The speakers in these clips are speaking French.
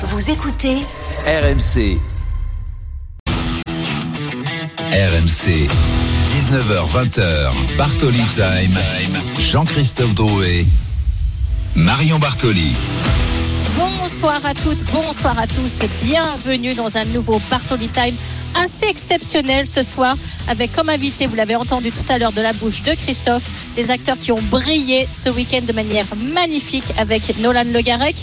Vous écoutez RMC. RMC. 19h20h. Bartoli Time. Jean-Christophe Drouet. Marion Bartoli. Bonsoir à toutes, bonsoir à tous. Bienvenue dans un nouveau Bartoli Time assez exceptionnel ce soir avec comme invité, vous l'avez entendu tout à l'heure de la bouche de Christophe, des acteurs qui ont brillé ce week-end de manière magnifique avec Nolan Le Garec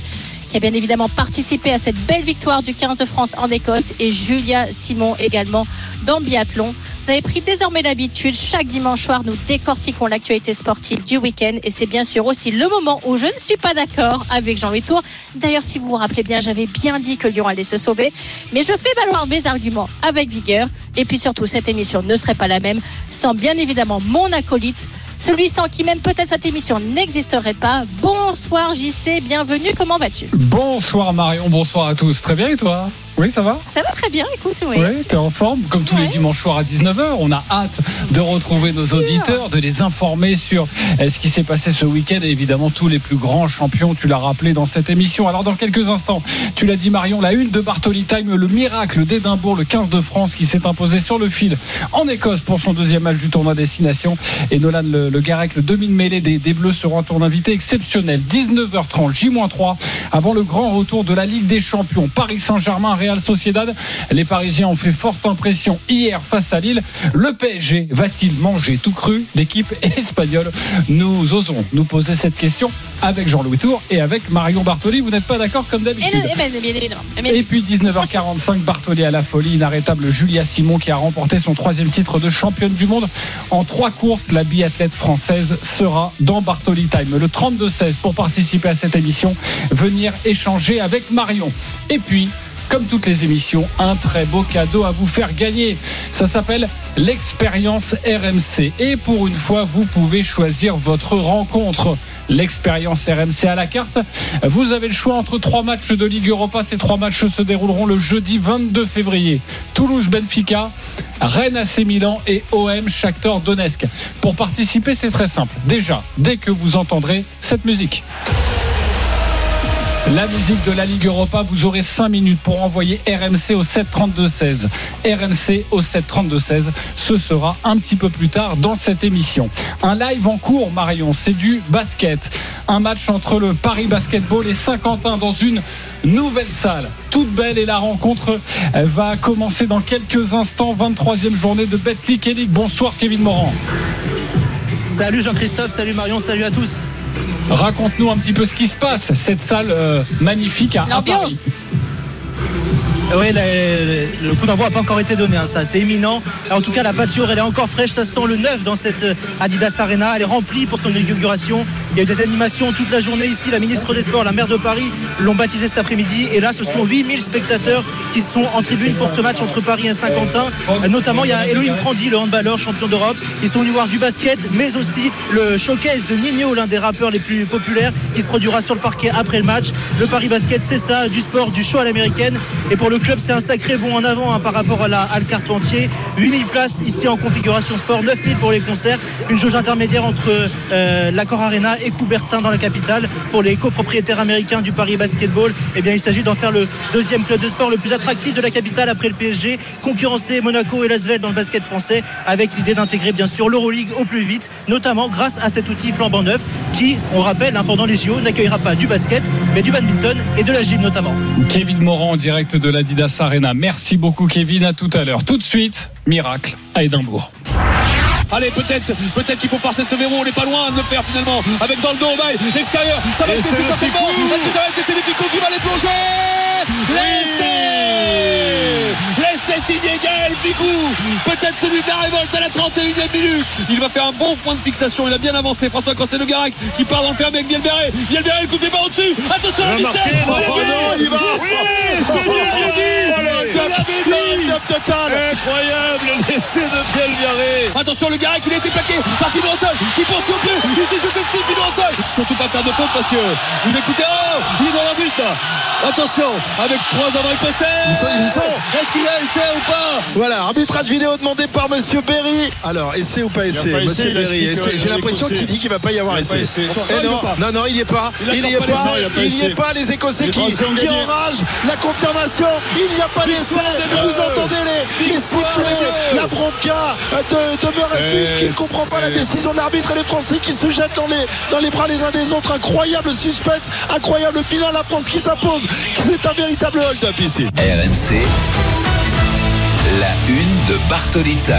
qui a bien évidemment participé à cette belle victoire du 15 de France en Écosse et Julia Simon également dans biathlon. Vous avez pris désormais l'habitude. Chaque dimanche soir, nous décortiquons l'actualité sportive du week-end. Et c'est bien sûr aussi le moment où je ne suis pas d'accord avec Jean-Louis Tour. D'ailleurs, si vous vous rappelez bien, j'avais bien dit que Lyon allait se sauver. Mais je fais valoir mes arguments avec vigueur. Et puis surtout, cette émission ne serait pas la même sans bien évidemment mon acolyte celui sans qui même peut-être cette émission n'existerait pas. Bonsoir JC, bienvenue, comment vas-tu? Bonsoir Marion, bonsoir à tous. Très bien et toi? Oui, ça va Ça va très bien, écoute. Oui, oui t'es en forme, comme tous les dimanches soirs à 19h. On a hâte de retrouver nos auditeurs, de les informer sur euh, ce qui s'est passé ce week-end et évidemment tous les plus grands champions, tu l'as rappelé dans cette émission. Alors, dans quelques instants, tu l'as dit Marion, la une de Bartoli Time, le miracle d'Édimbourg, le 15 de France qui s'est imposé sur le fil en Écosse pour son deuxième match du tournoi Destination. Et Nolan Le, le Garec, le demi-mêlée des, des Bleus, sera un tour d'invité exceptionnel. 19h30, J-3, avant le grand retour de la Ligue des Champions. Paris Saint-Germain, Real Sociedad. Les Parisiens ont fait forte impression hier face à Lille. Le PSG va-t-il manger tout cru? L'équipe espagnole. Nous osons nous poser cette question avec Jean-Louis Tour et avec Marion Bartoli. Vous n'êtes pas d'accord comme d'habitude? Et puis 19h45, Bartoli à la folie, inarrêtable Julia Simon qui a remporté son troisième titre de championne du monde en trois courses. La biathlète française sera dans Bartoli Time. Le 32-16 pour participer à cette émission, venir échanger avec Marion. Et puis comme toutes les émissions, un très beau cadeau à vous faire gagner. Ça s'appelle l'expérience RMC. Et pour une fois, vous pouvez choisir votre rencontre. L'expérience RMC à la carte. Vous avez le choix entre trois matchs de Ligue Europa. Ces trois matchs se dérouleront le jeudi 22 février. Toulouse-Benfica, Rennes AC Milan et OM Shakhtar Donetsk. Pour participer, c'est très simple. Déjà, dès que vous entendrez cette musique. La musique de la Ligue Europa, vous aurez 5 minutes pour envoyer RMC au 732-16. RMC au 732-16. Ce sera un petit peu plus tard dans cette émission. Un live en cours, Marion, c'est du basket. Un match entre le Paris Basketball et Saint-Quentin dans une nouvelle salle. Toute belle et la rencontre va commencer dans quelques instants. 23e journée de Betclic League. Bonsoir Kevin Morand. Salut Jean-Christophe, salut Marion, salut à tous. Raconte-nous un petit peu ce qui se passe, cette salle euh, magnifique à, à Paris. Oui, le, coup d'envoi n'a pas encore été donné, hein, ça c'est éminent. en tout cas, la pâture elle est encore fraîche, ça sent le neuf dans cette euh, Adidas Arena. Elle est remplie pour son inauguration. Il y a des animations toute la journée ici. La ministre des Sports, la maire de Paris l'ont baptisé cet après-midi. Et là, ce sont 8000 spectateurs qui sont en tribune pour ce match entre Paris et Saint-Quentin. Notamment, il y a Elohim Prandi, le handballeur, champion d'Europe. Ils sont venus voir du basket, mais aussi le showcase de Nino, l'un des rappeurs les plus populaires, qui se produira sur le parquet après le match. Le Paris Basket, c'est ça, du sport, du show à l'américaine. Et pour le club, c'est un sacré bond en avant hein, par rapport à la à Carpentier. 8000 places ici en configuration sport, 9000 pour les concerts. Une jauge intermédiaire entre euh, l'Accor Arena et Coubertin dans la capitale. Pour les copropriétaires américains du Paris Basketball, eh bien, il s'agit d'en faire le deuxième club de sport le plus attractif de la capitale après le PSG, concurrencer Monaco et Lasvel dans le basket français, avec l'idée d'intégrer bien sûr l'Euroleague au plus vite, notamment grâce à cet outil flambant neuf qui, on rappelle, hein, pendant les JO, n'accueillera pas du basket, mais du badminton et de la gym notamment. Kevin Morand en direct de l'Adidas Arena. Merci beaucoup Kevin, à tout à l'heure. Tout de suite, miracle à Édimbourg. Allez, peut-être, peut-être qu'il faut forcer ce verrou. On n'est pas loin de le faire finalement. Avec dans le dos, bail, l'extérieur. Ça va être c'est certainement. Est-ce que ça va être qui va les plonger? Laissez Laissez signer Gaël Ficou. Peut-être celui de la révolte à la 31e minute. Il va faire un bon point de fixation. Il a bien avancé. François Cossé Le Garac qui part d'enfermer avec Bielberré. Bielberré, le coup de pas au-dessus. Attention à la vitesse. Oh non, il va. Oui, c'est bien. Le total Incroyable l'essai de Biel Viaré Attention le Garec il a été plaqué par Sol qui poursuit au plus ici juste dessus Fino Sol surtout pas faire de faute parce que vous écoutez oh il est dans la but attention avec trois avant le sont. est-ce qu'il a essai ou pas Voilà, arbitrage vidéo demandé par Monsieur Berry. Alors, essai ou pas essai pas essai, Monsieur Berry, ouais, j'ai l'impression qu'il dit qu'il va pas y avoir essai. essai. Et Non, non, il n'y est pas. Il n'y est pas il y a pas Il n'y est pas. Les Écossais qui, enragent. La confirmation. Il n'y a pas d'essai. des Vous entendez les, sifflets, la bronca de, de Murrayfield qui ne comprend pas la décision de l'arbitre et les Français qui se jettent dans les, dans les bras les uns des autres. Incroyable suspense, incroyable finale. La France qui s'impose. C'est un véritable hold-up ici. RMC, la une de Bartoli Time.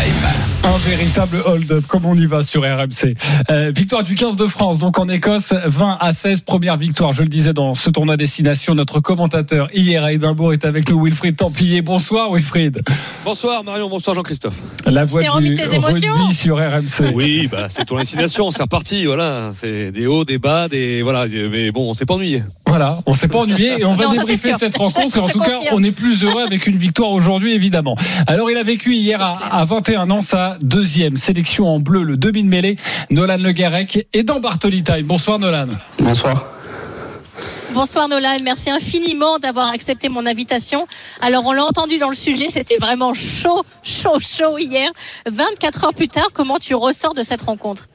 Un véritable hold-up, comme on y va sur RMC. Euh, victoire du 15 de France, donc en Écosse, 20 à 16, première victoire. Je le disais dans ce tournoi destination, notre commentateur hier à Édimbourg est avec nous, Wilfried Templier. Bonsoir Wilfried. bonsoir Marion bonsoir Jean-Christophe La voix t'es remis du tes émotions sur RMC. oui bah c'est ton destination c'est reparti voilà c'est des hauts des bas des voilà mais bon on s'est pas ennuyé Voilà, on s'est pas ennuyé et on va Non, débriefer cette rencontre. Et en Je tout cas, on est plus heureux avec une victoire aujourd'hui, évidemment. Alors, il a vécu hier à, à 21 ans sa deuxième sélection en bleu, le demi-mêlée, Nolan Le Garec et dans Bartoli Time. Bonsoir Nolan. Bonsoir. Bonsoir Nolan, merci infiniment d'avoir accepté mon invitation. Alors on l'a entendu dans le sujet, c'était vraiment chaud, chaud, chaud hier. 24 heures plus tard, comment tu ressors de cette rencontre?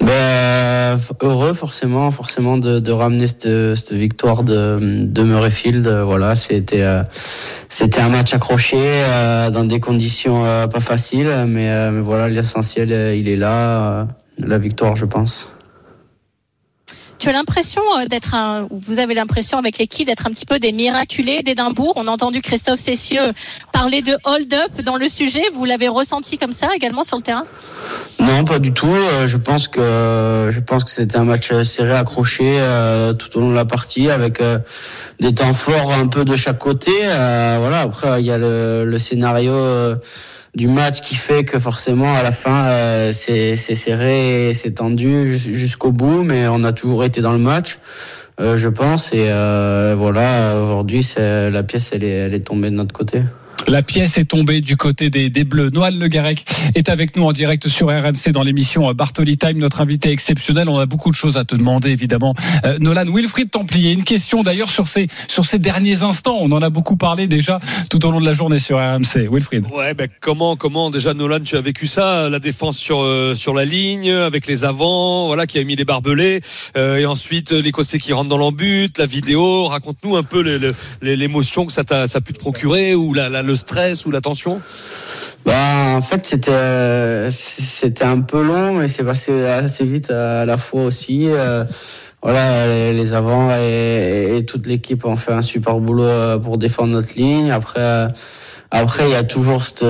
Ben, heureux forcément, forcément de, ramener cette, victoire de, de Murrayfield. Voilà, c'était euh, c'était un match accroché euh, dans des conditions euh, pas faciles, mais, mais voilà l'essentiel il est là, la victoire je pense. Tu as l'impression euh, d'être un, ou vous avez l'impression avec l'équipe d'être un petit peu des miraculés d'Édimbourg. On a entendu Christophe Cessieux parler de hold-up dans le sujet. Vous l'avez ressenti comme ça également sur le terrain? Non, pas du tout. Euh, Je pense que je pense que c'était un match serré, accroché euh, tout au long de la partie, avec des temps forts un peu de chaque côté. Voilà. Après, il y a le, scénario du match qui fait que forcément à la fin euh, c'est serré, c'est tendu jus- jusqu'au bout, mais on a toujours été dans le match. euh, je pense et euh, voilà aujourd'hui la pièce elle elle est tombée de notre côté. La pièce est tombée du côté des, des Bleus. Noël Le Garec est avec nous en direct sur RMC dans l'émission Bartoli Time, notre invité exceptionnel. On a beaucoup de choses à te demander, évidemment. Euh, Nolan, Wilfried Templier, une question d'ailleurs sur ces, sur ces derniers instants. On en a beaucoup parlé déjà tout au long de la journée sur RMC. Wilfried. Ouais, ben comment, comment déjà Nolan, tu as vécu ça, la défense sur euh, sur la ligne, avec les avants, voilà, qui a mis les barbelés, euh, et ensuite euh, l'Écossais qui rentre dans l'embut, la vidéo. Raconte-nous un peu l'émotion que ça t'a ça a pu te procurer, ou la, la- le stress, ou la tension. Bah, en fait, c'était euh, c'était un peu long, mais c'est passé assez vite à la fois aussi. Euh, voilà, les, les avants et, et toute l'équipe ont fait un super boulot euh, pour défendre notre ligne. Après, euh, après, il y a toujours cette,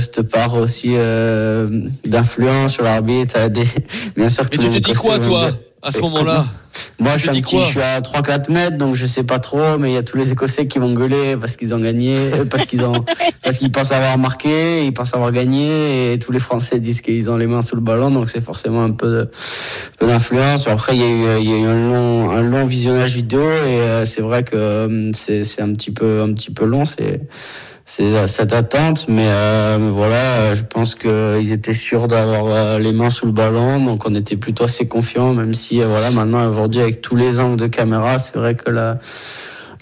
cette part aussi euh, d'influence sur l'arbitre. des- Bien sûr. tous tu te dis quoi, toi, à ce moment-là Moi, je suis, petit, je suis à 3-4 mètres, donc je sais pas trop, mais il y a tous les Écossais qui vont gueuler parce qu'ils ont gagné, euh, parce qu'ils ont, parce qu'ils pensent avoir marqué, ils pensent avoir gagné, et tous les Français disent qu'ils ont les mains sous le ballon, donc c'est forcément un peu, d'influence. Après, il y a eu, il y a eu un long, un long visionnage vidéo, et euh, c'est vrai que euh, c'est, c'est un petit peu, un petit peu long, c'est, c'est cette attente, mais, euh, voilà, euh, je pense qu'ils étaient sûrs d'avoir euh, les mains sous le ballon, donc on était plutôt assez confiants, même si euh, voilà, maintenant aujourd'hui avec tous les angles de caméra, c'est vrai que la,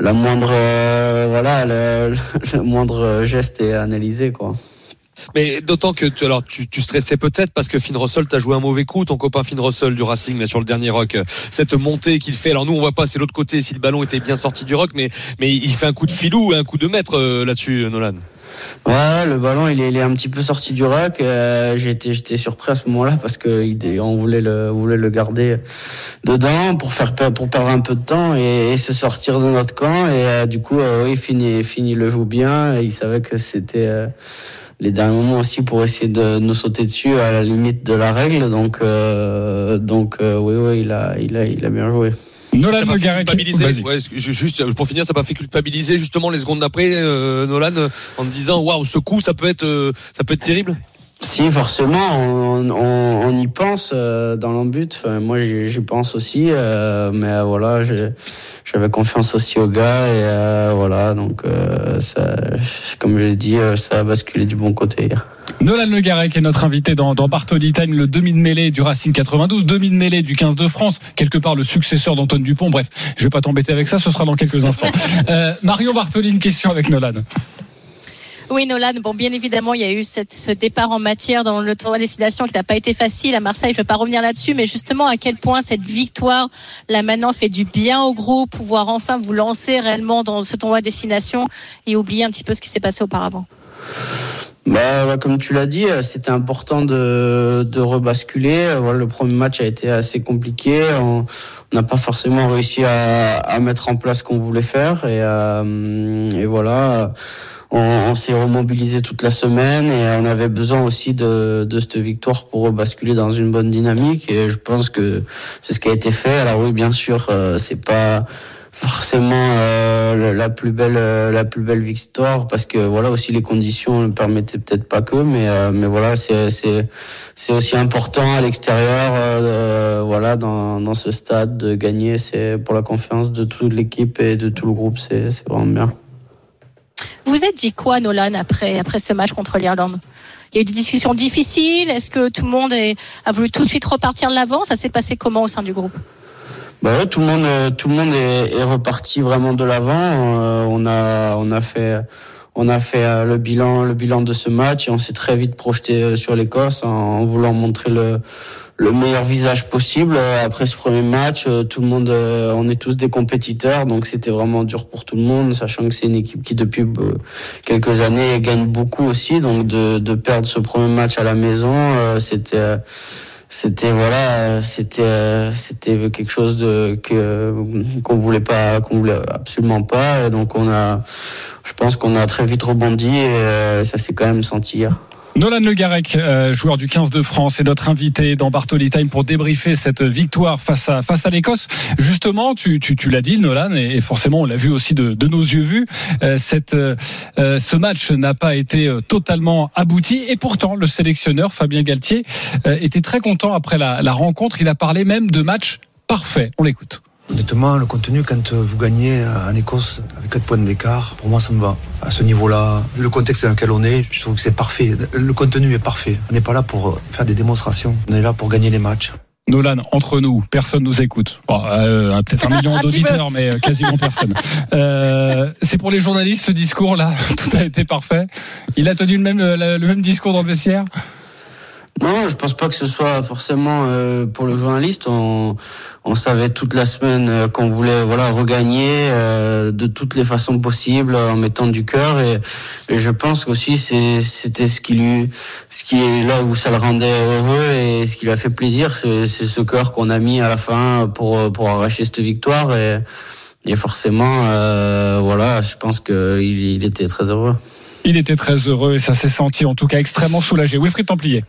la moindre, euh, voilà, le, le moindre geste est analysé, quoi. Mais d'autant que tu, alors tu, stressais peut-être parce que Finn Russell t'a joué un mauvais coup, ton copain Finn Russell du Racing là sur le dernier rock, cette montée qu'il fait. Alors nous on voit pas, c'est l'autre côté si le ballon était bien sorti du rock, mais mais il fait un coup de filou, un coup de maître euh, là-dessus, Nolan. Ouais, le ballon il est, un petit peu sorti du rack. Euh, j'étais j'étais surpris à ce moment-là parce que il, on voulait le voulait le garder dedans pour faire pour perdre un peu de temps et, se sortir de notre camp. Et euh, du coup, euh, oui, fini fini le joue bien. Et il savait que c'était les derniers moments aussi pour essayer de nous sauter dessus à la limite de la règle. Donc euh, donc euh, oui oui il a il a il a bien joué. Nolan Ça pas fait culpabiliser. Ouais, ju- juste pour finir, ça m'a fait culpabiliser justement les secondes d'après, euh, Nolan, en disant waouh, ce coup, ça peut être, euh, ça peut être terrible? Si, forcément, on, on, on y pense euh, dans l'embut. Enfin, moi, j'y pense aussi. euh, mais euh, voilà, j'avais confiance aussi aux gars. Et euh, voilà, donc, ça, comme je l'ai dit, ça a basculé du bon côté hier. Nolan Le Garec est notre invité dans, dans Bartoli Time, le demi de mêlée du Racing 92, demi de mêlée du 15 de France, quelque part le successeur d'Antoine Dupont. Bref, je vais pas t'embêter avec ça, ce sera dans quelques instants. Marion Bartoli, une question avec Nolan. Oui, Nolan, bon, bien évidemment, il y a eu ce départ en matière dans le tournoi destination qui n'a pas été facile à Marseille. Je ne vais pas revenir là-dessus, mais justement, à quel point cette victoire, là maintenant, fait du bien au groupe, pouvoir enfin vous lancer réellement dans ce tournoi destination et oublier un petit peu ce qui s'est passé auparavant? Bah, comme tu l'as dit, euh, c'était important de, de rebasculer. Euh, le premier match a été assez compliqué. On on n'a pas forcément réussi à, à mettre en place ce qu'on voulait faire. Et, euh, et voilà, on, s'est remobilisé toute la semaine et on avait besoin aussi de, de cette victoire pour rebasculer dans une bonne dynamique. Et je pense que c'est ce qui a été fait. Alors oui, bien sûr, euh, c'est pas forcément euh, la plus belle euh, la plus belle victoire parce que voilà aussi les conditions ne permettaient peut-être pas que mais euh, mais voilà c'est c'est c'est aussi important à l'extérieur voilà dans dans ce stade de gagner c'est pour la confiance de toute l'équipe et de tout le groupe c'est c'est vraiment bien Vous êtes dit quoi, Nolan, après, après ce match contre l'Irlande? Il y a eu des discussions difficiles. Est-ce que tout le monde est- a voulu tout de suite repartir de l'avant? Ça s'est passé comment au sein du groupe? Bah ouais, tout le monde, euh, tout le monde est, est reparti vraiment de l'avant. Euh, on a, on a fait, on a fait euh, le bilan, le bilan de ce match et on s'est très vite projeté euh, sur l'Écosse en, en voulant montrer le, le meilleur visage possible. Euh, Après ce premier match, euh, tout le monde, euh, on est tous des compétiteurs, donc c'était vraiment dur pour tout le monde, sachant que c'est une équipe qui depuis quelques années gagne beaucoup aussi. Donc de, de perdre ce premier match à la maison, c'était c'était voilà c'était c'était quelque chose de que qu'on voulait pas qu'on voulait absolument pas donc on a je pense qu'on a très vite rebondi et ça s'est quand même senti hier. Nolan Le Garec, euh, joueur du 15 de France, est notre invité dans Bartoli Time pour débriefer cette victoire face à face à l'Écosse. Justement, tu, tu, tu l'as dit, Nolan, et, forcément on l'a vu aussi de, de nos yeux vus. euh, cette, euh, euh, ce match n'a pas été euh, totalement abouti, et pourtant le sélectionneur Fabien Galtier euh, était très content après la, la rencontre. Il a parlé même de match parfait. On l'écoute. Honnêtement, le contenu, quand euh, vous gagnez en Écosse avec 4 points d'écart, pour moi, ça me va. À ce niveau-là, vu le contexte dans lequel on est, je trouve que c'est parfait. Le contenu est parfait. On n'est pas là pour euh, faire des démonstrations. On est là pour gagner les matchs. Nolan, entre nous, personne nous écoute. Bon, euh, peut-être un million d'auditeurs, mais euh, quasiment personne. Euh, c'est pour les journalistes ce discours-là. Tout a été parfait. Il a tenu le même, le, le même discours dans le vestiaire? Non, je pense pas que ce soit forcément euh, pour le journaliste. On, on savait toute la semaine euh, qu'on voulait voilà regagner euh, de toutes les façons possibles en mettant du cœur et, et je pense c'est c'était ce qui lui ce qui est là où ça le rendait heureux et ce qui lui a fait plaisir c'est ce cœur qu'on a mis à la fin pour pour arracher cette victoire et et forcément euh, voilà je pense que il, il était très heureux. Il était très heureux et ça s'est senti en tout cas extrêmement soulagé. Wilfried Templier.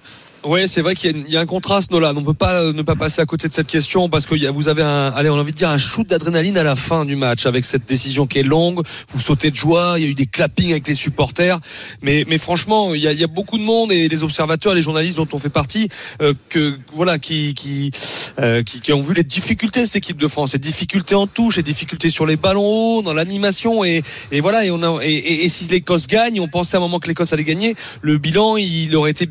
Ouais, c'est vrai qu'il y, y a un contraste, Nolan. On peut pas euh, ne pas passer à côté de cette question parce que vous avez un, allez, on a envie de dire un shoot d'adrénaline à la fin du match avec cette décision qui est longue. Vous sautez de joie. Il y a eu des clappings avec les supporters. Mais, mais franchement, il y a, y a beaucoup de monde et les observateurs, les journalistes dont on fait partie, euh, que voilà, qui, qui, euh, qui, qui ont vu les difficultés de cette équipe de France, les difficultés en touche, les difficultés sur les ballons hauts, dans l'animation et, et voilà. Et on a, et, et- et si l'Écosse gagne, on pensait à un moment que l'Écosse allait gagner, le bilan il aurait été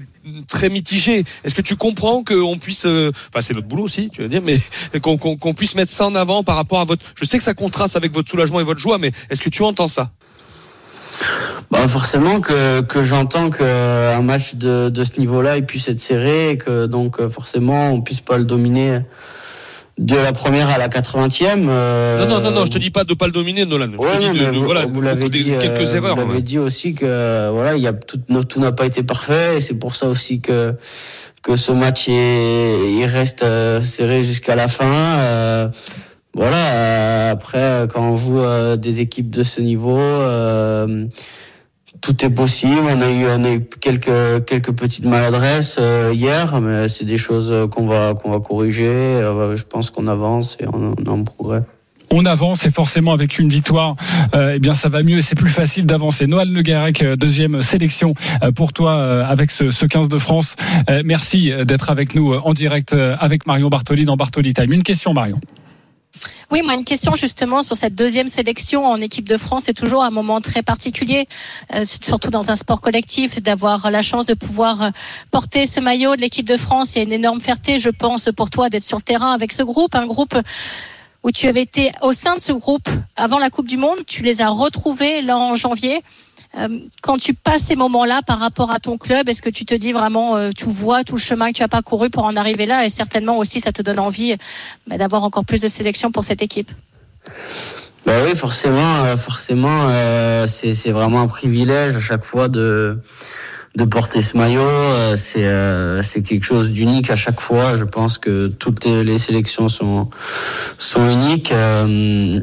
très mitigé. Est-ce que tu comprends qu'on puisse, euh, enfin c'est notre boulot aussi, tu veux dire, mais qu'on puisse mettre ça en avant par rapport à votre. Je sais que ça contraste avec votre soulagement et votre joie, mais est-ce que tu entends ça? Bah forcément que, j'entends qu'un match de, ce niveau-là puisse être serré et que donc euh, forcément on puisse pas le dominer de la première à la 80e. euh, Non, non, non, non, je te dis pas de pas le dominer, Nolan. Je Ouais, te dis de, de- vous, voilà, vous l'avez euh, quelques erreurs. Vous l'avez ouais. dit aussi que euh, voilà, il y a tout, tout n'a pas été parfait et c'est pour ça aussi que que ce match est, il reste euh, serré jusqu'à la fin. euh, voilà. euh, après, euh, quand on joue euh, des équipes de ce niveau. Tout est possible. On a eu, quelques quelques petites maladresses euh, hier, mais c'est des choses euh, qu'on va corriger. Euh, je pense qu'on avance et on, est en progrès. on avance et forcément avec une victoire, eh bien ça va mieux et c'est plus facile d'avancer. Noël Le Garec, deuxième sélection pour toi avec ce, ce 15 de France. Merci d'être avec nous en direct avec Marion Bartoli dans Bartoli Time. Une question Marion. Oui, moi une question justement sur cette deuxième sélection en équipe de France. C'est toujours un moment très particulier, euh, surtout dans un sport collectif, d'avoir la chance de pouvoir euh, porter ce maillot de l'équipe de France. Il y a une énorme fierté, je pense, pour toi d'être sur le terrain avec ce groupe, un groupe où tu avais été au sein de ce groupe avant la Coupe du Monde. Tu les as retrouvés là en janvier. Euh, quand tu passes ces moments-là par rapport à ton club, est-ce que tu te dis vraiment, euh, tu vois tout le chemin que tu as parcouru pour en arriver là? Et certainement aussi ça te donne envie bah, d'avoir encore plus de sélection pour cette équipe Bah oui, forcément, euh, forcément, euh, c'est vraiment un privilège à chaque fois de de porter ce maillot. Euh, C'est euh, c'est quelque chose d'unique à chaque fois. Je pense que toutes les sélections sont sont uniques. Euh,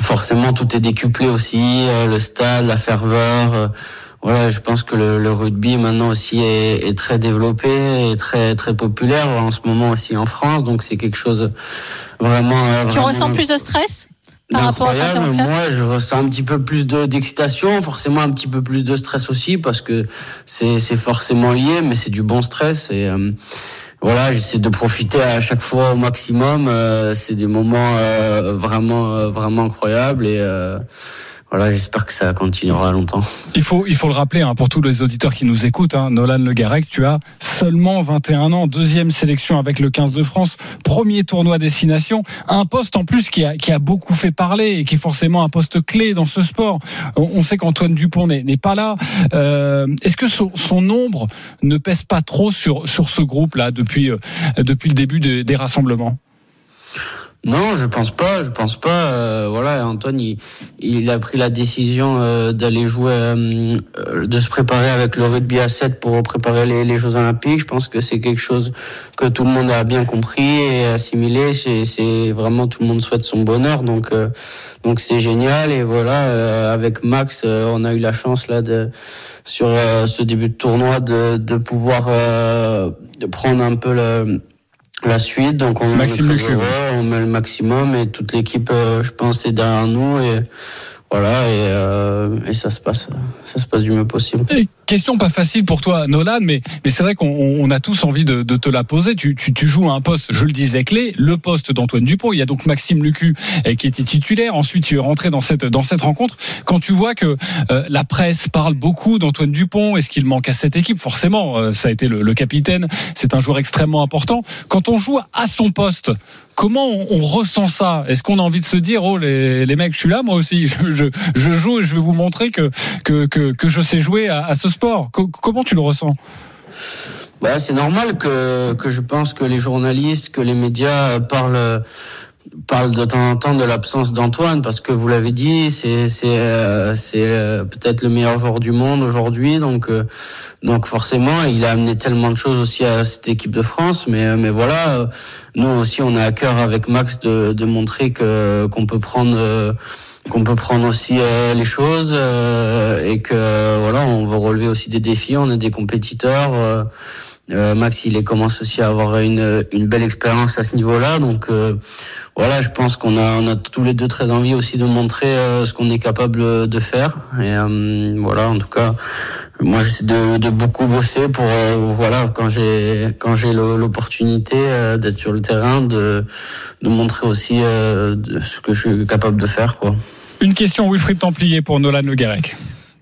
forcément, tout est décuplé aussi. euh, le stade, la ferveur. euh, voilà, je pense que le, le rugby maintenant aussi est, est très développé et très très populaire en ce moment aussi en France. Donc c'est quelque chose vraiment. euh, Tu vraiment ressens plus de stress? Par rapport à Incroyable. Moi, je ressens un petit peu plus de- d'excitation, forcément un petit peu plus de stress aussi, parce que c'est c'est forcément lié, mais c'est du bon stress. Et euh, voilà, j'essaie de profiter à chaque fois au maximum. Euh, c'est des moments euh, vraiment euh, vraiment incroyables et euh, voilà, j'espère que ça continuera longtemps. Il faut, il faut le rappeler hein, pour tous les auditeurs qui nous écoutent. Hein, Nolan Le Garec, tu as seulement 21 ans, deuxième sélection avec le 15 de France, premier tournoi destination, un poste en plus qui a, qui a beaucoup fait parler et qui est forcément un poste clé dans ce sport. On, sait qu'Antoine Dupont n'est pas là. Euh, Est-ce que son, son ne pèse pas trop sur, sur ce groupe-là depuis, euh, depuis le début de- des rassemblements? Non, je pense pas. Je pense pas. Euh, voilà, Antoine, il, a pris la décision euh, d'aller jouer, euh, euh, de se préparer avec le rugby à 7 pour préparer les, les Jeux Olympiques. Je pense que c'est quelque chose que tout le monde a bien compris et assimilé. C'est, vraiment tout le monde souhaite son bonheur. Donc, donc c'est génial. Et voilà, avec Max, on a eu la chance là de sur ce début de tournoi de, de pouvoir de prendre un peu le la suite. Donc on est très heureux, on met le maximum et toute l'équipe, euh, je pense, est derrière nous et voilà et, euh, et ça se passe, ça se passe du mieux possible. Question pas facile pour toi, Nolan, mais, mais c'est vrai qu'on on a tous envie de, te la poser. Tu, tu, joues à un poste, je le disais, clé, le poste d'Antoine Dupont. Il y a donc Maxime Lucu eh, qui était titulaire. Ensuite, tu es rentré dans cette, dans cette rencontre. Quand tu vois que euh, la presse parle beaucoup d'Antoine Dupont, est-ce qu'il manque à cette équipe? Forcément, euh, ça a été le, capitaine. C'est un joueur extrêmement important. Quand on joue à son poste, Comment on, ressent ça? Est-ce qu'on a envie de se dire, oh les, les mecs, je suis là, moi aussi, je, je, je joue et je vais vous montrer que, que, que, que je sais jouer à, à ce sport? Co- Comment tu le ressens? Bah, c'est normal que, je pense que les journalistes, que les médias parlent de temps en temps de l'absence d'Antoine parce que vous l'avez dit, c'est euh, euh, peut-être le meilleur joueur du monde aujourd'hui, donc euh, donc forcément il a amené tellement de choses aussi à cette équipe de France, mais voilà, nous aussi on a à cœur avec Max de montrer qu'on peut prendre qu'on peut prendre aussi euh, les choses euh, et que voilà on veut relever aussi des défis on est des compétiteurs euh, Max il commence aussi à avoir une, une belle expérience à ce niveau-là donc euh, voilà je pense qu'on a on a tous les deux très envie aussi de montrer euh, ce qu'on est capable de faire et euh, voilà en tout cas moi j'essaie de, de beaucoup bosser pour euh, voilà quand j'ai quand j'ai l'opportunité euh, d'être sur le terrain de de montrer aussi euh, de ce que je suis capable de faire quoi. Une question Wilfried Templier pour Nolan Le.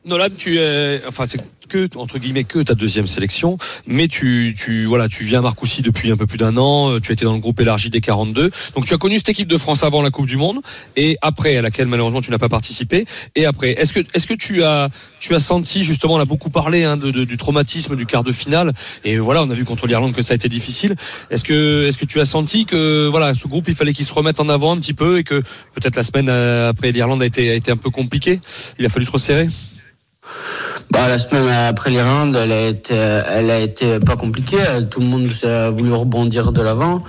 Nolan, tu es, enfin, c'est que, entre guillemets, que ta deuxième sélection, mais tu, tu, voilà, tu viens à Marcoussis depuis un peu plus d'un an, euh, tu été dans le groupe élargi des 42, donc tu as connu cette équipe de France avant la Coupe du Monde, et après, à laquelle malheureusement tu n'as pas participé, et après, est-ce que, est-ce que tu as, tu as senti, justement, on a beaucoup parlé, hein, de, de- du traumatisme du quart de finale, et voilà, on a vu contre l'Irlande que ça a été difficile, est-ce que, est-ce que tu as senti que, voilà, ce groupe, il fallait qu'il se remette en avant un petit peu, et que peut-être la semaine euh, après l'Irlande a été, a été un peu compliquée, il a fallu se resserrer? Bah, la semaine après l'Irlande, elle a été, elle a été pas compliquée. Tout le monde a voulu rebondir de l'avant.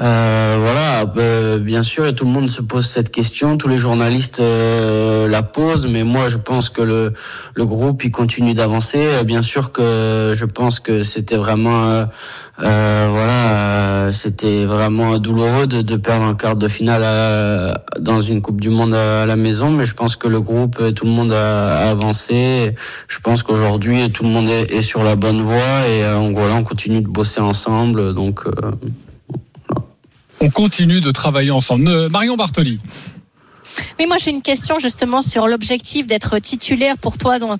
Euh, voilà, euh, bien sûr, tout le monde se pose cette question, tous les journalistes euh, la posent, mais moi je pense que le, le groupe il continue d'avancer. Euh, Bien sûr que je pense que c'était vraiment, euh, voilà, c'était vraiment douloureux de, de perdre un quart de finale à- dans une Coupe du Monde à, la maison, mais je pense que le groupe, tout le monde a, a avancé. Je pense qu'aujourd'hui tout le monde est, est sur la bonne voie et euh, voilà, on continue de bosser ensemble, donc. Euh, On continue de travailler ensemble. Euh, Marion Bartoli. Oui, moi j'ai une question justement sur l'objectif d'être titulaire pour toi dans,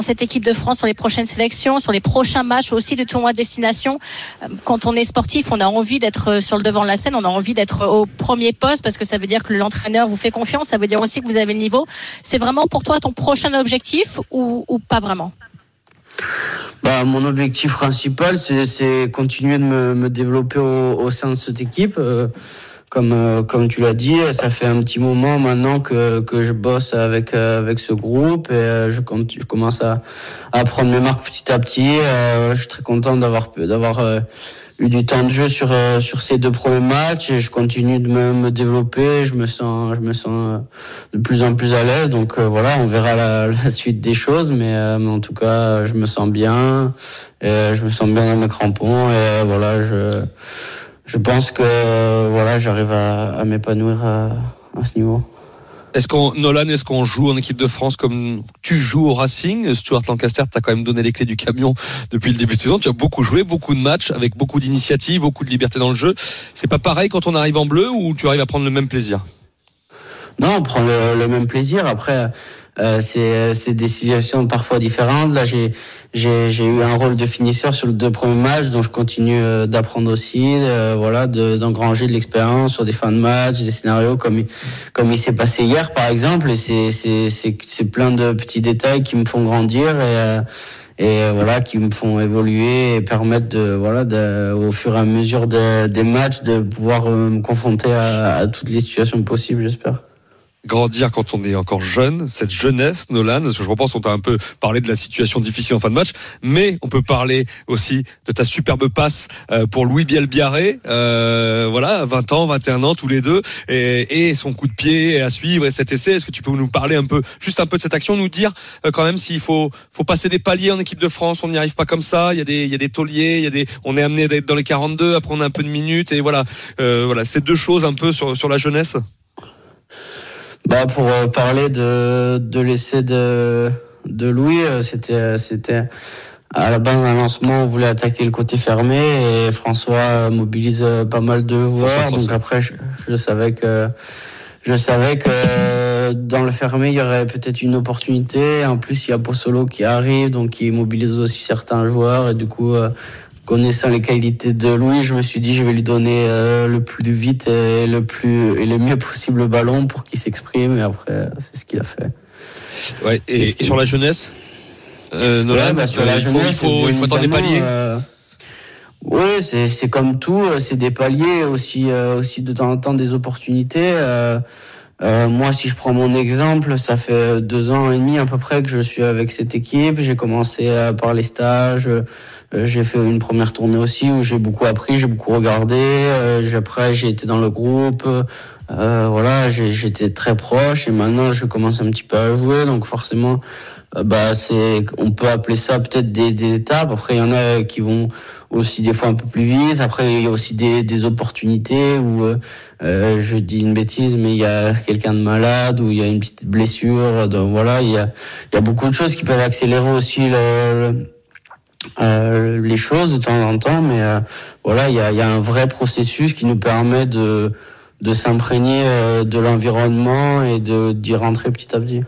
cette équipe de France sur les prochaines sélections, sur les prochains matchs aussi de tournoi de destination. Euh, Quand on est sportif, on a envie d'être sur le devant de la scène, on a envie d'être au premier poste parce que ça veut dire que l'entraîneur vous fait confiance, ça veut dire aussi que vous avez le niveau. C'est vraiment pour toi ton prochain objectif ou pas vraiment? Bah, mon objectif principal, c'est, continuer de me, me développer au, au sein de cette équipe. Euh, comme, euh, comme tu l'as dit, ça fait un petit moment maintenant que, que je bosse avec, euh, avec ce groupe et euh, je, je commence à, à prendre mes marques petit à petit. Euh, je suis très content d'avoir, d'avoir euh, eu du temps de jeu sur, euh, sur ces deux premiers matchs et je continue de me, me développer. Je me sens, je me sens euh, de plus en plus à l'aise. Donc euh, voilà, on verra la, la suite des choses, mais, euh, mais en tout cas, je me sens bien. Et, euh, je me sens bien dans mes crampons et voilà, je, je pense que voilà, j'arrive à, à m'épanouir à, à ce niveau. Est-ce qu'on, Nolan, est-ce qu'on joue en équipe de France comme tu joues au Racing? Stuart Lancaster t'a quand même donné les clés du camion depuis le début de saison. Tu as beaucoup joué, beaucoup de matchs, avec beaucoup d'initiatives, beaucoup de liberté dans le jeu. C'est pas pareil quand on arrive en bleu ou tu arrives à prendre le même plaisir? Non, on prend le, le même plaisir. Après, euh, c'est c'est des situations parfois différentes. Là, j'ai eu un rôle de finisseur sur les deux premiers matchs, donc je continue euh, d'apprendre aussi, euh, voilà, de- d'engranger de, l'expérience sur des fins de match, des scénarios comme comme il s'est passé hier, par exemple. C'est c'est plein de petits détails qui me font grandir et euh, et euh, voilà qui me font évoluer et permettre de voilà de, au fur et à mesure de- des matchs de pouvoir euh, me confronter à, à toutes les situations possibles, j'espère. Grandir quand on est encore jeune, cette jeunesse, Nolan, parce que je repense, on t'a un peu parlé de la situation difficile en fin de match, mais on peut parler aussi de ta superbe passe euh, pour Louis Bielbiaré, euh, voilà, 20 ans, 21 ans, tous les deux, et, et son coup de pied à suivre et cet essai. Est-ce que tu peux nous parler un peu, juste un peu de cette action, nous dire euh, quand même s'il faut, faut passer des paliers en équipe de France, on n'y arrive pas comme ça, il y a des, il y a des tauliers, il y a des, on est amené d'être dans les 42, après on a un peu de minutes, et voilà, euh, voilà, ces deux choses un peu sur, sur la jeunesse? Bah pour euh, parler de, de l'essai de, de Louis, euh, c'était c'était à la base un lancement, on voulait attaquer le côté fermé et François euh, mobilise pas mal de joueurs. Donc après, je, je savais que je savais que dans le fermé, il y aurait peut-être une opportunité. En plus, il y a Possolo qui arrive, donc il mobilise aussi certains joueurs. Et du coup, euh, connaissant les qualités de Louis, je me suis dit, je vais lui donner euh, le plus vite et le plus et le mieux possible le ballon pour qu'il s'exprime. Et après, c'est ce qu'il a fait. Ouais, et, sur la jeunesse euh, Nolan, Ouais, bah, sur euh, la il faut, jeunesse, il faut, il faut attendre des évidemment, paliers. euh, oui, c'est c'est comme tout, euh, c'est des paliers aussi euh, aussi de temps en temps des opportunités. euh, euh, moi, si je prends mon exemple, ça fait deux ans et demi à peu près que je suis avec cette équipe. J'ai commencé euh, par les stages. Euh, j'ai fait une première tournée aussi où j'ai beaucoup appris, j'ai beaucoup regardé. euh, après, j'ai été dans le groupe. euh, voilà, j'étais très proche et maintenant je commence un petit peu à jouer. Donc forcément, euh, bah c'est, on peut appeler ça peut-être des, des étapes. Après, il y en a qui vont aussi des fois un peu plus vite. Après, il y a aussi des, des opportunités où euh, je dis une bêtise, mais il y a quelqu'un de malade ou il y a une petite blessure. Donc voilà, il y a, y a beaucoup de choses qui peuvent accélérer aussi le, le- euh, les choses de temps en temps. Mais euh, voilà, il y a, y un vrai processus qui nous permet de de s'imprégner euh, de l'environnement et de d'y rentrer petit à petit.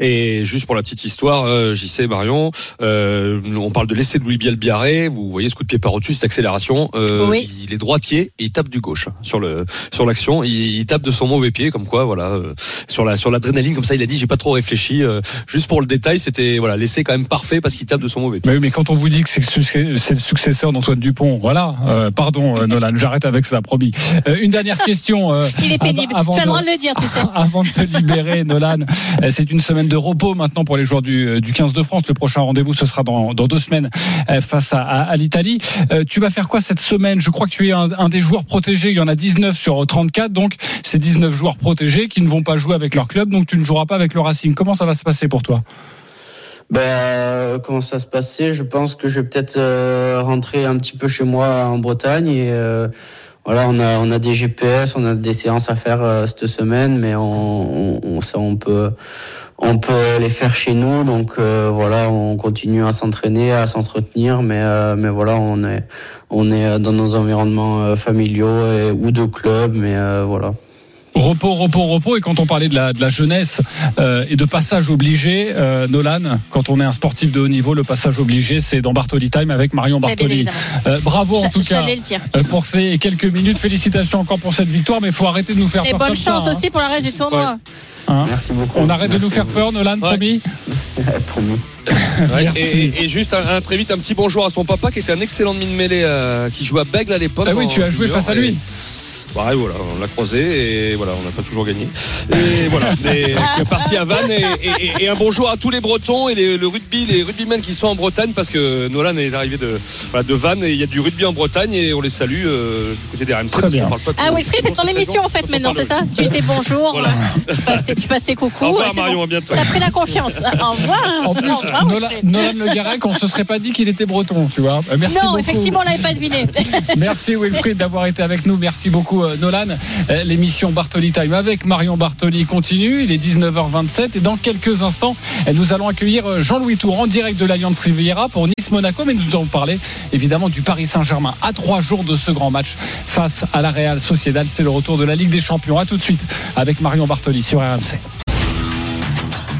Et juste pour la petite histoire, euh, j'y sais Marion, euh, on parle de l'essai de Louis Bielbiaré. Vous voyez ce coup de pied par au-dessus, cette accélération. Euh, Oui. Il est droitier et il tape du gauche hein, sur le sur l'action. Il, il tape de son mauvais pied, comme quoi, voilà, euh, sur la sur l'adrénaline comme ça. Il a dit, j'ai pas trop réfléchi. euh, juste pour le détail, c'était voilà, l'essai quand même parfait parce qu'il tape de son mauvais pied. Mais oui, mais quand on vous dit que c'est le successeur d'Antoine Dupont, voilà. euh, pardon, euh, Nolan, j'arrête avec ça, promis. Euh, une dernière question. euh, Il est pénible. tu as le droit de le dire, tu sais. Avant de te libérer, Nolan, euh, c'est une une semaine de repos maintenant pour les joueurs du, du 15 de France. Le prochain rendez-vous, ce sera dans, deux semaines euh, face à, l'Italie. Euh, tu vas faire quoi cette semaine? Je crois que tu es un, des joueurs protégés. Il y en a 19 sur 34. Donc, c'est 19 joueurs protégés qui ne vont pas jouer avec leur club. Donc, tu ne joueras pas avec le Racing. Comment ça va se passer pour toi? Ben, euh, comment ça se passer? Je pense que je vais peut-être euh, rentrer un petit peu chez moi en Bretagne et euh, voilà, on a des GPS, on a des séances à faire euh, cette semaine, mais ça, on peut on peut les faire chez nous. Donc euh, voilà, on continue à s'entraîner, à s'entretenir, mais euh, mais voilà, on est on est dans nos environnements familiaux et, ou de club, mais voilà. Repos, repos, repos. Et quand on parlait de la, de la jeunesse euh, et de passage obligé, euh, Nolan, quand on est un sportif de haut niveau, le passage obligé, c'est dans Bartoli Time avec Marion Bartoli. Euh, bravo en tout cas euh, pour ces quelques minutes. Félicitations encore pour cette victoire, mais il faut arrêter de nous faire et peur. bonne chance ça, aussi hein. pour le reste du tournoi. Ouais. Hein Merci beaucoup. On arrête Merci de nous faire peur, Nolan, Ouais. promis promis. Ouais, et, et, juste un, un, très vite un petit bonjour à son papa qui était un excellent mine mêlée euh, qui jouait à Bègle à l'époque. Ah oui, tu as joué face à lui. Ouais, voilà, on l'a croisé et voilà, on n'a pas toujours gagné. Et voilà, qui est parti à Vannes et, et, et, un bonjour à tous les Bretons et les, le rugby, les rugbymen qui sont en Bretagne parce que Nolan est arrivé de, voilà, de Vannes et il y a du rugby en Bretagne et on les salue euh, du côté des RMC. Très bien. Parle pas ah oui, Fred, c'est ton émission en fait maintenant, c'est ça? Tu dis bonjour, Voilà. tu, passais, tu passais coucou. Au revoir et Marion, bon. à bientôt. T'as pris la confiance. Au revoir. En plus, Au revoir, Nolan, Le Garec, on se serait pas dit qu'il était breton, tu vois. Euh, Merci Non, beaucoup. effectivement, on l'avait pas deviné. Merci Wilfried d'avoir été avec nous. Merci beaucoup euh, Nolan. Euh, L'émission Bartoli Time avec Marion Bartoli continue. Il est 19h27 et dans quelques instants, euh, nous allons accueillir euh, Jean-Louis Tour en direct de l'Alliance Riviera pour Nice-Monaco. Mais nous allons parler évidemment du Paris Saint-Germain à trois jours de ce grand match face à la Real Sociedad. C'est le retour de la Ligue des Champions. À tout de suite avec Marion Bartoli sur RMC.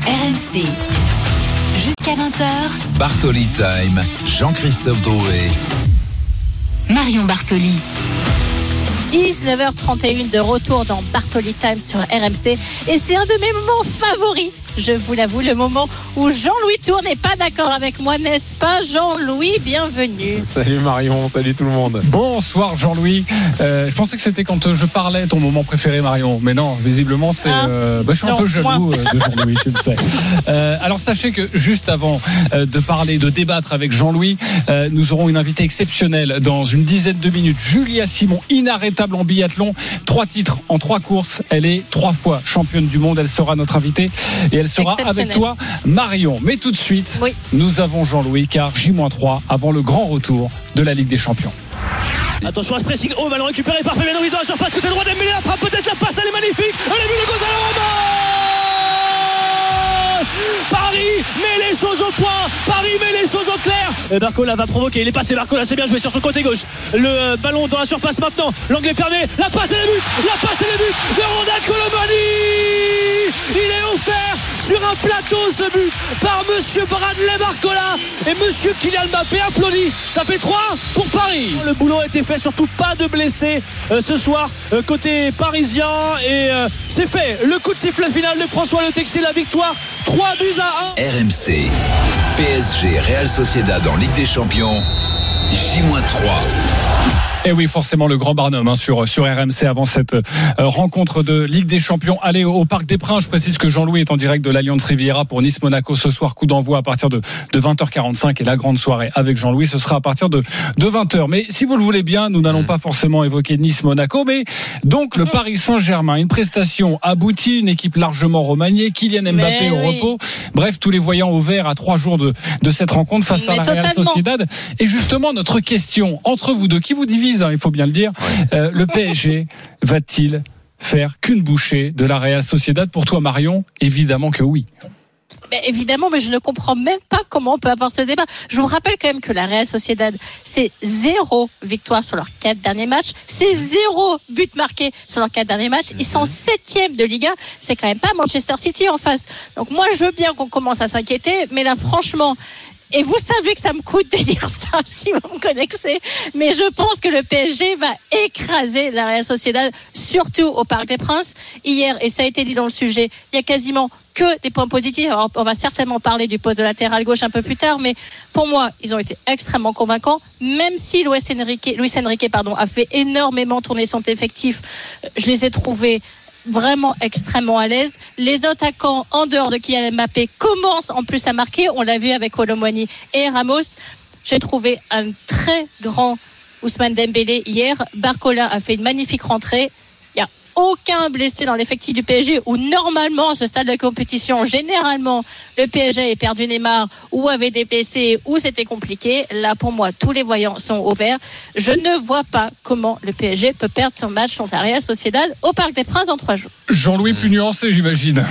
RMC. Jusqu'à 20h, Bartoli Time, Jean-Christophe Drouet. Marion Bartoli. 19h31 de retour dans Bartoli Time sur RMC. Et c'est un de mes moments favoris. Je vous l'avoue, le moment où Jean-Louis Tour n'est pas d'accord avec moi, n'est-ce pas Jean-Louis? Bienvenue. Salut Marion, salut tout le monde. Bonsoir Jean-Louis. Euh, je pensais que c'était quand je parlais ton moment préféré Marion, mais non, visiblement c'est. Ah. euh, bah, je suis un peu jaloux moi. euh, de Jean-Louis, tu le sais. Euh, alors sachez que juste avant euh, de parler, de débattre avec Jean-Louis, euh, nous aurons une invitée exceptionnelle dans une dizaine de minutes. Julia Simon, inarrêtable en biathlon, trois titres en trois courses. Elle est trois fois championne du monde. Elle sera notre invitée et elle sera avec toi Marion. Mais tout de suite, Oui. nous avons Jean-Louis car J-3 avant le grand retour de la Ligue des Champions. Attention à ce pressing. Oh, ballon récupéré par Fabien Ruiz dans la surface. Côté droit d'Embélé. La frappe, peut-être la passe, elle est magnifique. Elle est vue de Gonzalo Ramos Paris met les choses au point. Paris met les choses au clair. Et Barcola va provoquer. Il est passé. Barcola, c'est bien joué sur son côté gauche. Le euh, ballon dans la surface maintenant. L'angle est fermé. La passe et le but. La passe et le but de Ronald Colomani. Il est offert sur un plateau ce but par Monsieur Bradley Barcola et Monsieur Kylian Mbappé applaudit. Ça fait 3 pour Paris. Le boulot a été fait, surtout pas de blessés euh, ce soir euh, côté parisien et euh, c'est fait. Le coup de sifflet final de François Le Texier, la victoire 3 buts à 1. RMC, PSG, Real Sociedad en Ligue des Champions, J-3. Et oui, forcément, le grand Barnum hein, sur, sur RMC avant cette euh, rencontre de Ligue des Champions. Allez au, au Parc des Princes. Je précise que Jean-Louis est en direct de l'Alliance Riviera pour Nice-Monaco ce soir. Coup d'envoi à partir de, de 20h45 et la grande soirée avec Jean-Louis, ce sera à partir de, de 20h. Mais si vous le voulez bien, nous n'allons pas forcément évoquer Nice-Monaco, mais donc le Paris Saint-Germain, une prestation aboutie, une équipe largement remaniée, Kylian Mbappé Mais au oui. repos. Bref, tous les voyants au vert à trois jours de, de cette rencontre face à la Real totalement. Sociedad. Et justement, notre question entre vous deux, qui vous divise, hein, il faut bien le dire, euh, le PSG va-t-il faire qu'une bouchée de la Real Sociedad Pour toi, Marion, évidemment que oui. Mais évidemment, mais je ne comprends même pas comment on peut avoir ce débat. Je vous rappelle quand même que la Real Sociedad, c'est zéro victoire sur leurs quatre derniers matchs, c'est zéro but marqué sur leurs quatre derniers matchs. Ils sont septième de Liga. C'est quand même pas Manchester City en face. Donc moi, je veux bien qu'on commence à s'inquiéter, mais là, franchement. Et vous savez que ça me coûte de dire ça si vous me connaissez, mais je pense que le PSG va écraser la Real Sociedad, surtout au Parc des Princes. Hier, et ça a été dit dans le sujet, il y a quasiment que des points positifs. Alors, on va certainement parler du poste de latéral gauche un peu plus tard, mais pour moi, ils ont été extrêmement convaincants, même si Luis Enrique, Luis Enrique pardon, a fait énormément tourner son effectif. Je les ai trouvés vraiment extrêmement à l'aise. Les attaquants en dehors de Kylian Mbappé commencent en plus à marquer. On l'a vu avec Colomwani et Ramos. J'ai trouvé un très grand Ousmane Dembélé hier. Barcola a fait une magnifique rentrée. Aucun blessé dans l'effectif du PSG où normalement, à ce stade de compétition, généralement, le PSG est perdu Neymar ou avait des blessés ou c'était compliqué. Là, pour moi, tous les voyants sont au vert. Je ne vois pas comment le PSG peut perdre son match contre la Real Sociedad au Parc des Princes dans trois jours. Jean-Louis plus nuancé, j'imagine.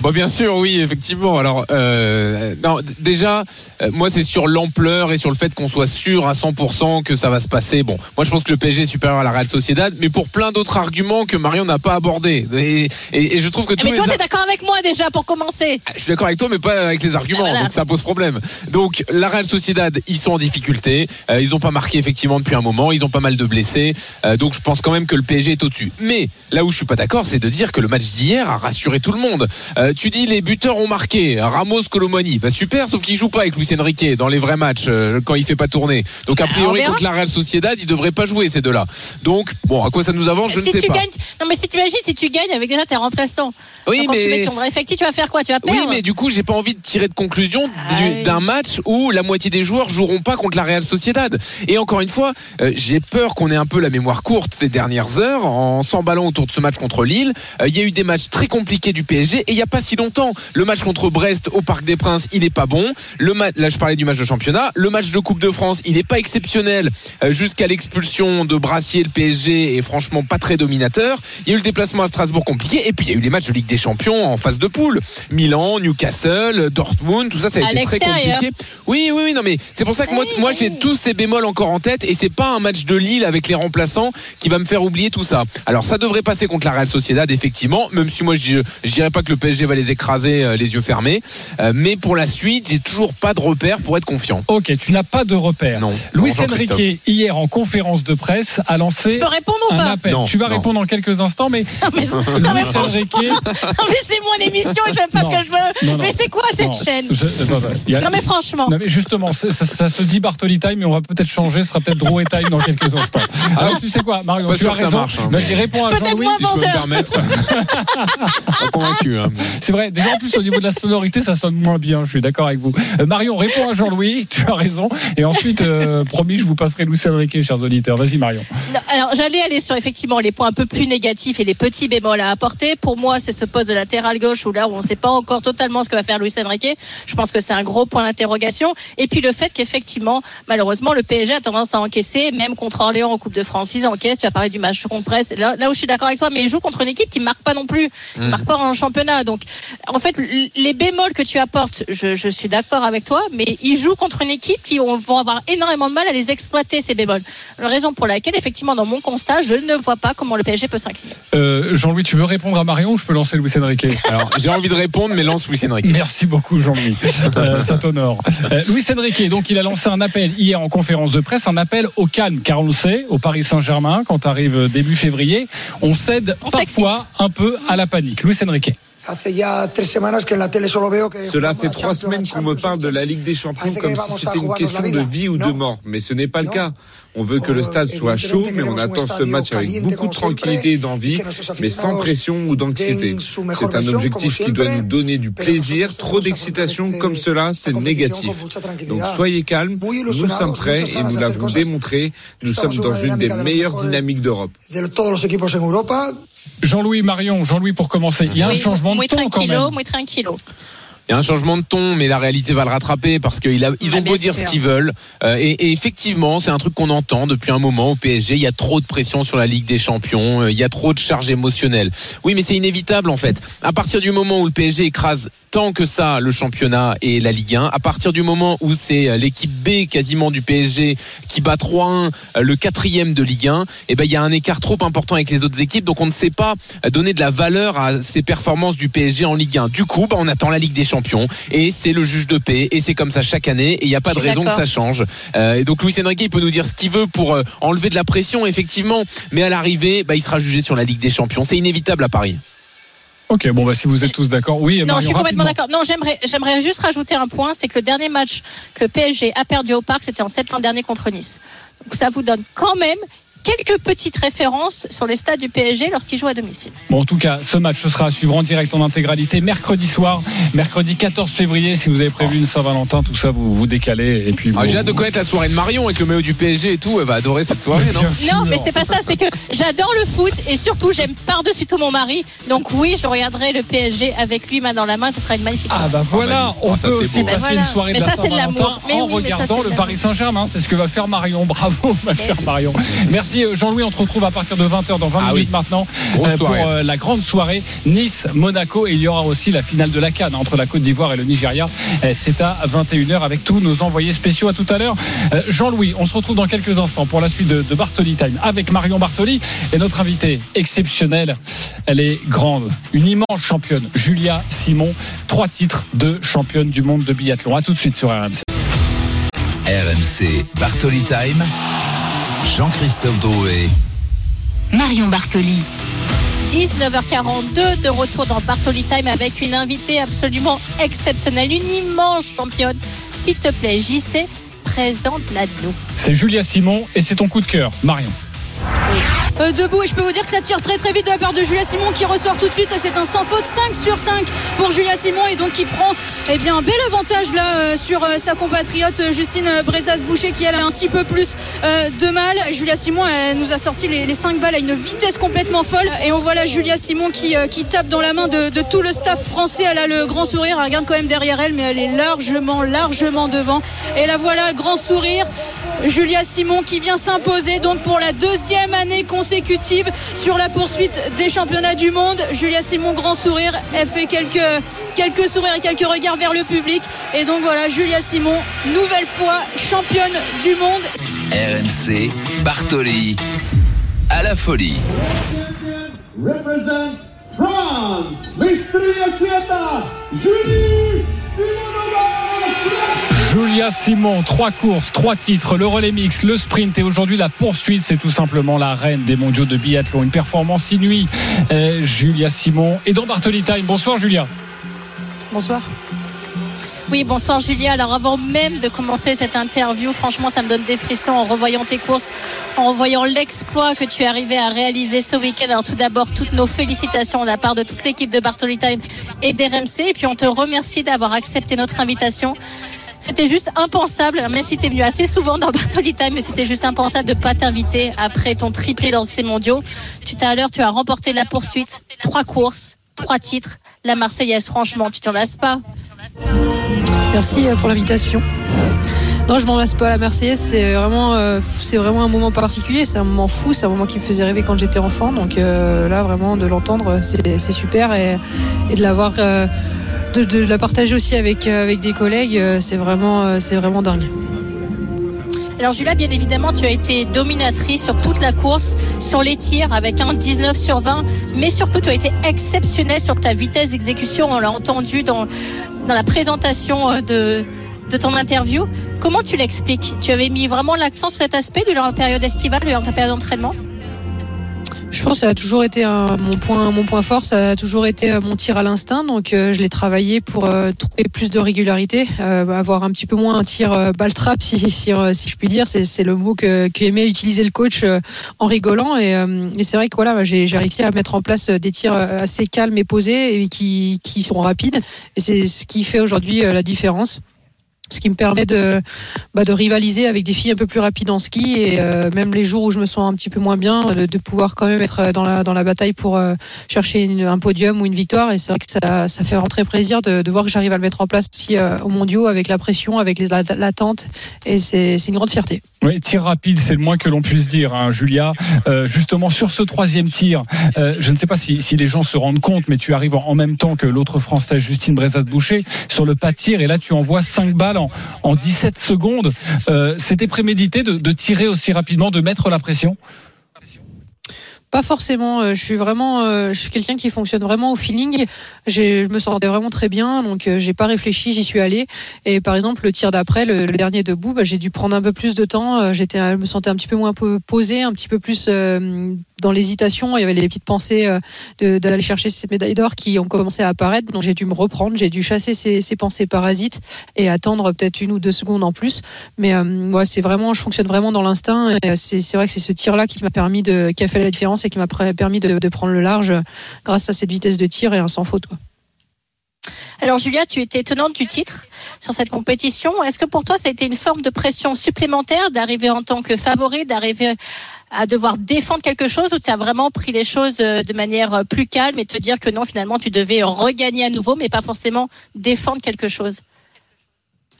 Bon, bien sûr, oui, effectivement. Alors, euh, non, déjà, euh, moi, c'est sur l'ampleur et sur le fait qu'on soit sûr à 100% que ça va se passer. Bon, moi, je pense que le PSG est supérieur à la Real Sociedad, mais pour plein d'autres arguments que Marion n'a pas abordés. Et, et- et je trouve que tous Mais les toi, t'es d'accord avec moi déjà pour commencer je suis d'accord avec toi, mais pas avec les arguments. Ah, voilà. Donc ça pose problème. Donc la Real Sociedad, ils sont en difficulté. Euh, ils n'ont pas marqué effectivement depuis un moment. Ils ont pas mal de blessés. Euh, donc je pense quand même que le PSG est au-dessus. Mais là où je suis pas d'accord, c'est de dire que le match d'hier a rassuré tout le monde. Euh, tu dis les buteurs ont marqué. Ramos, Colomani, bah super, sauf qu'il joue pas avec Luis Enrique dans les vrais matchs quand il fait pas tourner. Donc a Ah, priori verra. contre la Real Sociedad, ils devraient pas jouer ces deux-là. Donc bon, à quoi ça nous avance, je si ne sais tu pas. gagnes, non mais si tu imagines, si tu gagnes avec déjà tes remplaçants, Oui, Donc, quand tu mais- mets ton vrai effectif, tu vas faire quoi? Tu vas perdre Oui, mais du coup, j'ai pas envie de tirer de conclusion Ah d'un match où la moitié des joueurs joueront pas contre la Real Sociedad. Et encore une fois, euh, j'ai peur qu'on ait un peu la mémoire courte ces dernières heures en s'emballant autour de ce match contre Lille. Euh, Il y a eu des matchs très compliqués du PSG et il y a pas si longtemps. Le match contre Brest au Parc des Princes, il est pas bon. Le match, là, je parlais du match de championnat. Le match de Coupe de France, il est pas exceptionnel euh, jusqu'à l'expulsion de Brassier. Le PSG est franchement pas très dominateur. Il y a eu le déplacement à Strasbourg compliqué et puis il y a eu les matchs de Ligue des Champions en phase de poule. Milan, Newcastle, Dortmund, tout ça, ça a À été très compliqué. Oui, oui, oui, non, mais c'est pour ça que moi, moi j'ai tous ces bémols encore en tête et c'est pas un match de Lille avec les remplaçants qui va me faire oublier tout ça. Alors ça devrait passer contre la Real Sociedad, effectivement, même si moi je, je dirais pas que le PSG va les écraser euh, les yeux fermés, Euh, mais pour la suite, j'ai toujours pas de repère pour être confiant. Ok, tu n'as pas de repère. Non. Luis. Enrique, hier en conférence de presse, a lancé Je peux répondre ou un pas appel. Non, tu vas non. répondre dans quelques instants, mais non, c'est mon émission, je fais pas Non. ce que je veux. Non. Mais c'est quoi cette Non, chaîne je- non, non, il y a- Non mais franchement. Non, mais justement, ça, ça se dit Bartoli Time, mais on va peut-être changer. Ce sera peut-être Drouet Time dans quelques instants. Alors, tu sais quoi, Marion, tu as raison. marche, hein, Vas-y, réponds à Jean-Louis. Si je peux me permettre. pas convaincu. Hein. C'est vrai, déjà en plus au niveau de la sonorité, ça sonne moins bien, je suis d'accord avec vous. Euh, Marion, réponds à Jean-Louis, tu as raison. Et ensuite, euh, promis, je vous passerai Luis Enrique, chers auditeurs. Vas-y, Marion. Non, Alors j'allais aller sur effectivement les points un peu plus négatifs et les petits bémols à apporter. Pour moi, c'est ce poste de latéral gauche où là où on ne sait pas encore totalement ce que va faire Luis Enrique. Je pense que c'est un gros point d'interrogation. Et puis le fait qu'effectivement, malheureusement, le PSG a tendance à encaisser, même contre Orléans en Coupe de France, ils encaissent. Tu as parlé du match contre Brest. Là, là où je suis d'accord avec toi, mais ils jouent contre une équipe qui marque pas non plus, Mm. qui marque pas en championnat. Donc en fait, les bémols que tu apportes, je, je suis d'accord avec toi, mais ils jouent contre une équipe qui ont- vont avoir énormément de mal à les exploiter ces bémols. La raison pour laquelle, effectivement, dans mon constat, je ne vois pas comment le PSG peut s'incliner. Euh, Jean-Louis, tu veux répondre à Marion ou je peux lancer Luis Enrique? Alors, j'ai envie de répondre, mais lance Luis Enrique. Merci beaucoup Jean-Louis, Euh, ça t'honore. Euh, Luis Enrique, donc il a lancé un appel hier en conférence de presse, un appel au calme, car on le sait, au Paris Saint-Germain, quand arrive début février, on cède On parfois un peu à la panique. Luis Enrique. Cela fait trois semaines qu'on me parle de la Ligue des Champions comme si c'était une question de vie ou de mort, mais ce n'est pas le cas. On veut que le stade soit chaud, mais on attend ce match avec beaucoup de tranquillité et d'envie, mais sans pression ou d'anxiété. C'est un objectif qui doit nous donner du plaisir. Trop d'excitation comme cela, c'est négatif. Donc soyez calmes, nous sommes prêts et nous l'avons démontré. Nous sommes dans une des meilleures dynamiques d'Europe. Jean-Louis Marion, Jean-Louis pour commencer, il y a un changement de ton quand même. moins tranquillo. Il y a un changement de ton, mais la réalité va le rattraper parce qu'ils Ah, ont beau dire sûr. ce qu'ils veulent. Euh, et, et effectivement, c'est un truc qu'on entend depuis un moment au PSG. Il y a trop de pression sur la Ligue des Champions. euh, Il y a trop de charges émotionnelles. Oui, mais c'est inévitable en fait. À partir du moment où le PSG écrase tant que ça le championnat et la Ligue 1, à partir du moment où c'est euh, l'équipe B quasiment du PSG qui bat 3-1 euh, le quatrième de Ligue 1, eh ben il y a un écart trop important avec les autres équipes. Donc on ne sait pas euh, donner de la valeur à ces performances du PSG en Ligue 1. Du coup, bah, on attend la Ligue des Champions et c'est le juge de paix et c'est comme ça chaque année et il n'y a pas de raison que ça change. Euh, et donc Luis Enrique il peut nous dire ce qu'il veut pour enlever de la pression effectivement, mais à l'arrivée, bah, il sera jugé sur la Ligue des Champions. C'est inévitable à Paris. Ok, bon bah si vous êtes tous d'accord, oui. Non, Marion, je suis complètement d'accord. Non, j'aimerais, j'aimerais juste rajouter un point, c'est que le dernier match que le PSG a perdu au parc, c'était en septembre dernier contre Nice. Donc ça vous donne quand même quelques petites références sur les stades du PSG lorsqu'il joue à domicile. Bon, en tout cas, ce match ce sera à suivre en direct en intégralité mercredi soir, mercredi 14 février. Si vous avez prévu une Saint-Valentin, tout ça, vous vous décalez. Et puis, Ah, vous- J'ai hâte de connaître la soirée de Marion avec le maillot du PSG et tout. Elle va adorer cette soirée, non? Non, mais c'est pas ça, c'est que j'adore le foot et surtout j'aime par-dessus tout mon mari. Donc oui, je regarderai le PSG avec lui main dans la main, ce sera une magnifique Ah soirée. bah voilà, on Ah, ça, peut c'est aussi beau. passer voilà. une soirée Mais de ça, Saint-Valentin en oui, mais ça, regardant le. Paris Saint-Germain. C'est ce que va faire Marion. Bravo, ma chère Marion. Merci euh, Jean-Louis. On te retrouve à partir de 20h dans 20 Ah minutes oui. maintenant Grosse euh, pour soirée. euh, la grande soirée Nice-Monaco. Et il y aura aussi la finale de la Cannes entre la Côte d'Ivoire et le Nigeria. C'est à 21h avec tous nos envoyés spéciaux. À tout à l'heure. Jean-Louis, on se retrouve dans quelques instants pour la suite de, de Bartoli Time avec Marion Bartoli et notre invitée exceptionnelle. Elle est grande, une immense championne, Julia Simon. Trois titres de championne du monde de biathlon. À tout de suite sur RMC. RMC Bartoli Time. Jean-Christophe Drouet. Marion Bartoli. 19h42 de retour dans Bartoli Time avec une invitée absolument exceptionnelle, une immense championne. S'il te plaît, JC, présente-la nous. C'est Julia Simon et c'est ton coup de cœur, Marion. Euh, debout et je peux vous dire que ça tire très très vite de la part de Julia Simon qui ressort tout de suite c'est un sans faute 5 sur 5 pour Julia Simon et donc qui prend eh bien un bel avantage là euh, sur euh, sa compatriote Justine Brezas-Boucher qui elle a un petit peu plus de mal. Julia Simon nous a sorti les, les 5 balles à une vitesse complètement folle. Et on voit là Julia Simon qui, qui tape dans la main de, de tout le staff français. Elle a le grand sourire elle regarde quand même derrière elle mais elle est largement largement devant. Et la voilà grand sourire Julia Simon qui vient s'imposer donc pour la deuxième année consécutive sur la poursuite des championnats du monde. Julia Simon, grand sourire, elle fait quelques, quelques sourires et quelques regards vers le public. Et donc voilà, Julia Simon, nouvelle fois championne du monde. RMC Bartoli. À la folie. France. Julie Simonova. Julia Simon, trois courses, trois titres, le relais mix, le sprint et aujourd'hui la poursuite, c'est tout simplement la reine des mondiaux de biathlon. Une performance inouïe. Euh, Julia Simon et dans Bartoli Time. Bonsoir Julia. Bonsoir. Oui, bonsoir Julia. Alors avant même de commencer cette interview, franchement, ça me donne des frissons en revoyant tes courses, en voyant l'exploit que tu es arrivé à réaliser ce week-end. Alors tout d'abord, toutes nos félicitations de la part de toute l'équipe de Bartoli Time et d'RMC. Et puis on te remercie d'avoir accepté notre invitation. C'était juste impensable, même si tu es venu assez souvent dans Bartoli mais c'était juste impensable de ne pas t'inviter après ton triplé dans ces mondiaux. Tout à l'heure, tu as remporté la poursuite, trois courses, trois titres. La Marseillaise, franchement, tu t'en lasses pas. Merci euh, pour l'invitation. Non, je m'en lasse pas. La Marseillaise, c'est vraiment, euh, c'est vraiment un moment particulier. C'est un moment fou. C'est un moment qui me faisait rêver quand j'étais enfant. Donc euh, là, vraiment, de l'entendre, c'est super et, de l'avoir, de, la partager aussi avec euh, avec des collègues, euh, c'est vraiment, euh, c'est vraiment dingue. Alors Julia, bien évidemment, tu as été dominatrice sur toute la course, sur les tirs avec un 19 sur 20, mais surtout tu as été exceptionnelle sur ta vitesse d'exécution. On l'a entendu dans, dans la présentation de, de ton interview. Comment tu l'expliques? Tu avais mis vraiment l'accent sur cet aspect durant la période estivale, durant ta période d'entraînement? Je pense que ça a toujours été un- mon point, mon point fort. Ça a toujours été euh, mon tir à l'instinct. Donc, euh, je l'ai travaillé pour euh, trouver plus de régularité, avoir un petit peu moins un tir balle trap, si, si, si je puis dire. C'est, le mot que, que aimait utiliser le coach en rigolant. Et, et c'est vrai que voilà, j'ai, réussi à mettre en place des tirs assez calmes et posés et qui, qui sont rapides. Et c'est ce qui fait aujourd'hui la différence ce qui me permet de, bah, de rivaliser avec des filles un peu plus rapides en ski et euh, même les jours où je me sens un petit peu moins bien, de, pouvoir quand même être dans la, dans la bataille pour euh, chercher un podium ou une victoire. Et c'est vrai que ça, fait rentrer plaisir de, voir que j'arrive à le mettre en place aussi euh, aux mondiaux avec la pression, avec l'attente. Et c'est une grande fierté. Oui, tir rapide, c'est le moins que l'on puisse dire, hein, Julia. Euh, justement, sur ce troisième tir, euh, je ne sais pas si, les gens se rendent compte, mais tu arrives en, en même temps que l'autre Française, Justine Brezas-Boucher, sur le pas de tir, et là, tu envoies 5 balles en, en 17 secondes. Euh, C'était prémédité de, de tirer aussi rapidement, de mettre la pression? Pas forcément. euh, Je suis vraiment, euh, je suis quelqu'un qui fonctionne vraiment au feeling. Je me sentais vraiment très bien, donc euh, j'ai pas réfléchi, j'y suis allée. Et par exemple, le tir d'après, le, dernier debout, bah, j'ai dû prendre un peu plus de temps. J'étais, je me sentais un petit peu moins po- posée, un petit peu plus dans l'hésitation. Il y avait les petites pensées d'aller chercher cette médaille d'or qui ont commencé à apparaître. Donc j'ai dû me reprendre, j'ai dû chasser ces, pensées parasites et attendre peut-être une ou deux secondes en plus. Mais moi, c'est vraiment, je fonctionne vraiment dans l'instinct. C'est vrai que c'est ce tir-là qui m'a permis de, qui a fait la différence et qui m'a permis de, prendre le large grâce à cette vitesse de tir et un sans faute. Alors Julia, tu étais tenante du titre sur cette compétition. Est-ce que pour toi, ça a été une forme de pression supplémentaire d'arriver en tant que favori, d'arriver à devoir défendre quelque chose ou tu as vraiment pris les choses euh, de manière euh, plus calme et te dire que non, finalement, tu devais regagner à nouveau, mais pas forcément défendre quelque chose?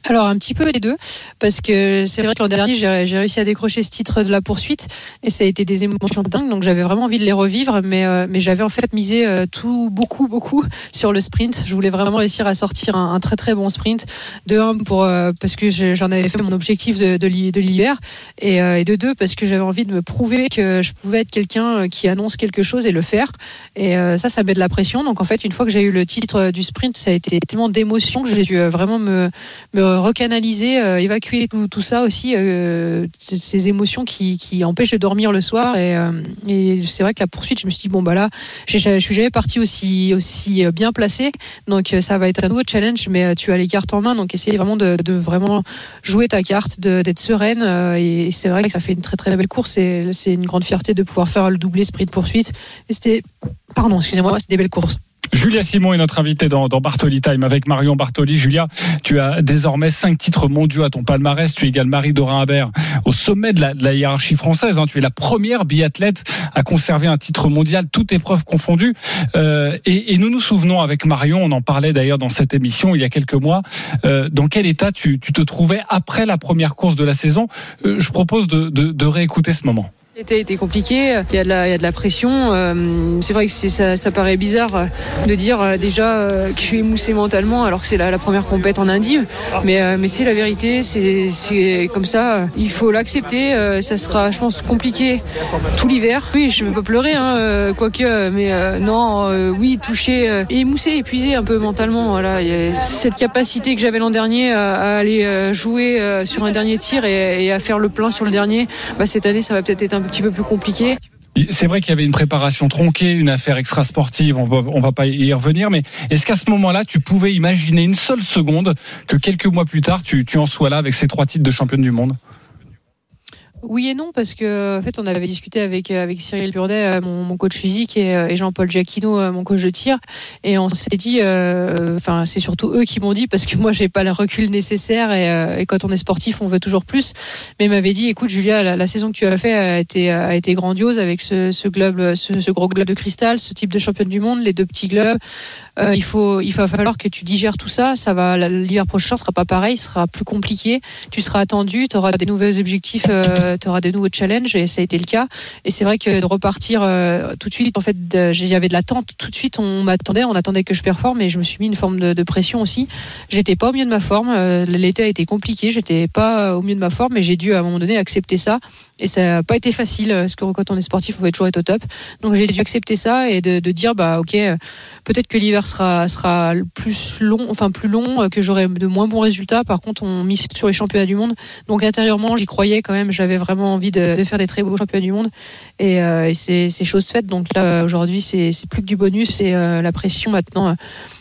Alors un petit peu les deux, parce que c'est vrai que l'an dernier j'ai réussi à décrocher ce titre de la poursuite et ça a été des émotions dingues, donc j'avais vraiment envie de les revivre, mais euh, mais j'avais en fait misé euh, tout beaucoup beaucoup sur le sprint. Je voulais vraiment réussir à sortir un, très très bon sprint. De un pour euh, parce que je- j'en avais fait mon objectif de de l'hi- de l'hiver et, de deux parce que j'avais envie de me prouver que je pouvais être quelqu'un qui annonce quelque chose et le faire. Et ça, ça met de la pression. Donc en fait, une fois que j'ai eu le titre du sprint, ça a été tellement d'émotion que j'ai dû vraiment me, me recanaliser, euh, évacuer tout, ça aussi, euh, ces, émotions qui, empêchent de dormir le soir. Et, euh, et c'est vrai que la poursuite, je me suis dit bon bah là, je suis jamais partie aussi aussi bien placée. Donc ça va être un nouveau challenge, mais tu as les cartes en main, donc essayer vraiment de, vraiment jouer ta carte, d'être sereine. et c'est vrai que ça fait une très très belle course et c'est une grande fierté de pouvoir faire le doublé sprint poursuite. Et c'était, pardon, excusez-moi, c'était des belles courses. Julia Simon est notre invitée dans, dans Bartoli Time avec Marion Bartoli. Julia, tu as désormais cinq titres mondiaux à ton palmarès. Tu égales Marie-Dorin Habert au sommet de la, de la hiérarchie française. hein. Tu es la première biathlète à conserver un titre mondial, toute épreuve confondue. Euh, et, et nous nous souvenons avec Marion, on en parlait d'ailleurs dans cette émission il y a quelques mois, euh, dans quel état tu, tu te trouvais après la première course de la saison. Euh, je propose de, de, de réécouter ce moment. L'été compliqué, il y a de la, il y a de la pression. euh, c'est vrai que ça, paraît bizarre de dire euh, déjà euh, que je suis émoussé mentalement alors que c'est la, première compète en Indie. Mais, c'est la vérité, c'est comme ça. Il faut l'accepter. Ça sera, je pense, compliqué tout l'hiver. Oui, je ne veux pas pleurer, hein, quoique, mais non, oui, touché, émoussé, épuisé un peu mentalement. Voilà, cette capacité que j'avais l'an dernier à, aller jouer sur un dernier tir et, à faire le plein sur le dernier, bah, cette année, ça va peut-être être un petit peu plus compliqué. C'est vrai qu'il y avait une préparation tronquée, une affaire extra-sportive, on va, on va pas y revenir, mais est-ce qu'à ce moment-là, tu pouvais imaginer une seule seconde que quelques mois plus tard, tu, tu en sois là avec ces trois titres de championne du monde? Oui et non, parce que en fait, on avait discuté avec, euh, avec Cyril Burdet, euh, mon, mon coach physique, et, euh, et Jean-Paul Giacchino, mon coach de tir, et on s'est dit, enfin, c'est surtout eux qui m'ont dit, parce que moi, j'ai pas le recul nécessaire, et, euh, et quand on est sportif, on veut toujours plus. Mais ils m'avaient dit, écoute, Julia, la, saison que tu as fait a été, a été grandiose avec ce, ce globe, ce, ce gros globe de cristal, ce type de championne du monde, les deux petits globes. Euh, il faut, il va falloir que tu digères tout ça. Ça va, l'hiver prochain sera pas pareil, sera plus compliqué. Tu seras attendu, tu auras des nouveaux objectifs, tu auras des nouveaux challenges et ça a été le cas. Et c'est vrai que de repartir euh, tout de suite, en fait, j'avais de l'attente. Tout de suite, on m'attendait, on attendait que je performe et je me suis mis une forme de, de pression aussi. J'étais pas au mieux de ma forme. euh, L'été a été compliqué. J'étais pas au mieux de ma forme, mais j'ai dû à un moment donné accepter ça. Et ça n'a pas été facile parce que quand on est sportif, on veut toujours être au top. Donc j'ai dû accepter ça et de, dire bah ok, euh, peut-être que l'hiver sera sera plus long, enfin plus long, euh, que j'aurai de moins bons résultats. Par contre, on mise sur les championnats du monde. Donc intérieurement, j'y croyais quand même. J'avais vraiment envie de, faire des très beaux championnats du monde. Et, euh, et c'est chose faite. Donc là aujourd'hui, c'est plus que du bonus. C'est euh, la pression maintenant.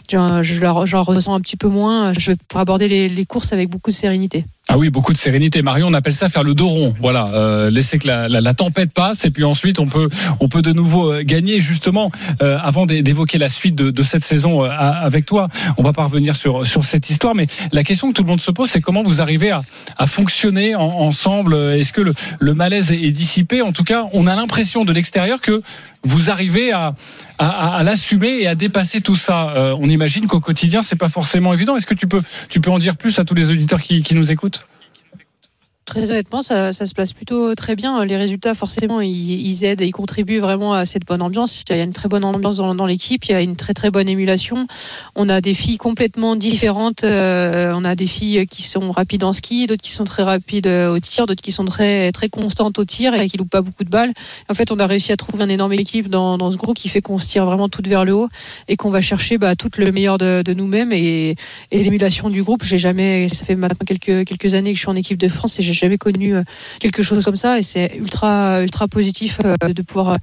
j'en- ressens un petit peu moins. Je vais aborder les courses avec beaucoup de sérénité. Ah oui, beaucoup de sérénité. Marion, on appelle ça faire le dos rond. Voilà, euh, laisser que la, tempête passe et puis ensuite on peut on peut de nouveau euh, gagner. Justement, euh, avant d'é- d'évoquer la suite de, cette saison euh, avec toi, on va pas revenir sur sur cette histoire. Mais la question que tout le monde se pose, c'est comment vous arrivez à, fonctionner en- ensemble? Est-ce que le, malaise est dissipé? En tout cas, on a l'impression de l'extérieur que vous arrivez à, à, l'assumer et à dépasser tout ça. On imagine qu'au quotidien, c'est pas forcément évident. Est-ce que tu peux tu peux en dire plus à tous les auditeurs qui nous écoutent? Très honnêtement, ça, se place plutôt très bien. Les résultats, forcément, ils, aident, ils contribuent vraiment à cette bonne ambiance. Il y a une très bonne ambiance dans, l'équipe, il y a une très très bonne émulation. On a des filles complètement différentes. Euh, on a des filles qui sont rapides en ski, d'autres qui sont très rapides au tir, d'autres qui sont très très constantes au tir et qui loupent pas beaucoup de balles. En fait, on a réussi à trouver un énorme équipe dans, ce groupe qui fait qu'on se tire vraiment toutes vers le haut et qu'on va chercher bah, tout le meilleur de, nous-mêmes et, et l'émulation du groupe. J'ai jamais, ça fait maintenant quelques années que je suis en équipe de France et jamais connu euh, quelque chose comme ça et c'est ultra ultra positif euh, de pouvoir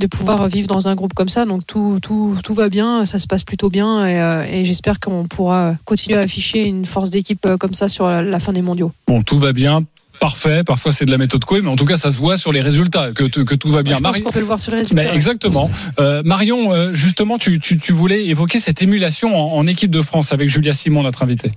de pouvoir vivre dans un groupe comme ça donc tout tout, tout va bien ça se passe plutôt bien et, euh, et j'espère qu'on pourra continuer à afficher une force d'équipe comme ça sur la fin des mondiaux bon tout va bien parfait. Parfois, c'est de la méthode Coué, mais en tout cas, ça se voit sur les résultats que, que tout va bien. Je pense qu'on peut le voir sur les résultats. Exactement. Euh, Marion, justement, tu, tu, tu, voulais évoquer cette émulation en, en, équipe de France avec Julia Simon, notre invitée.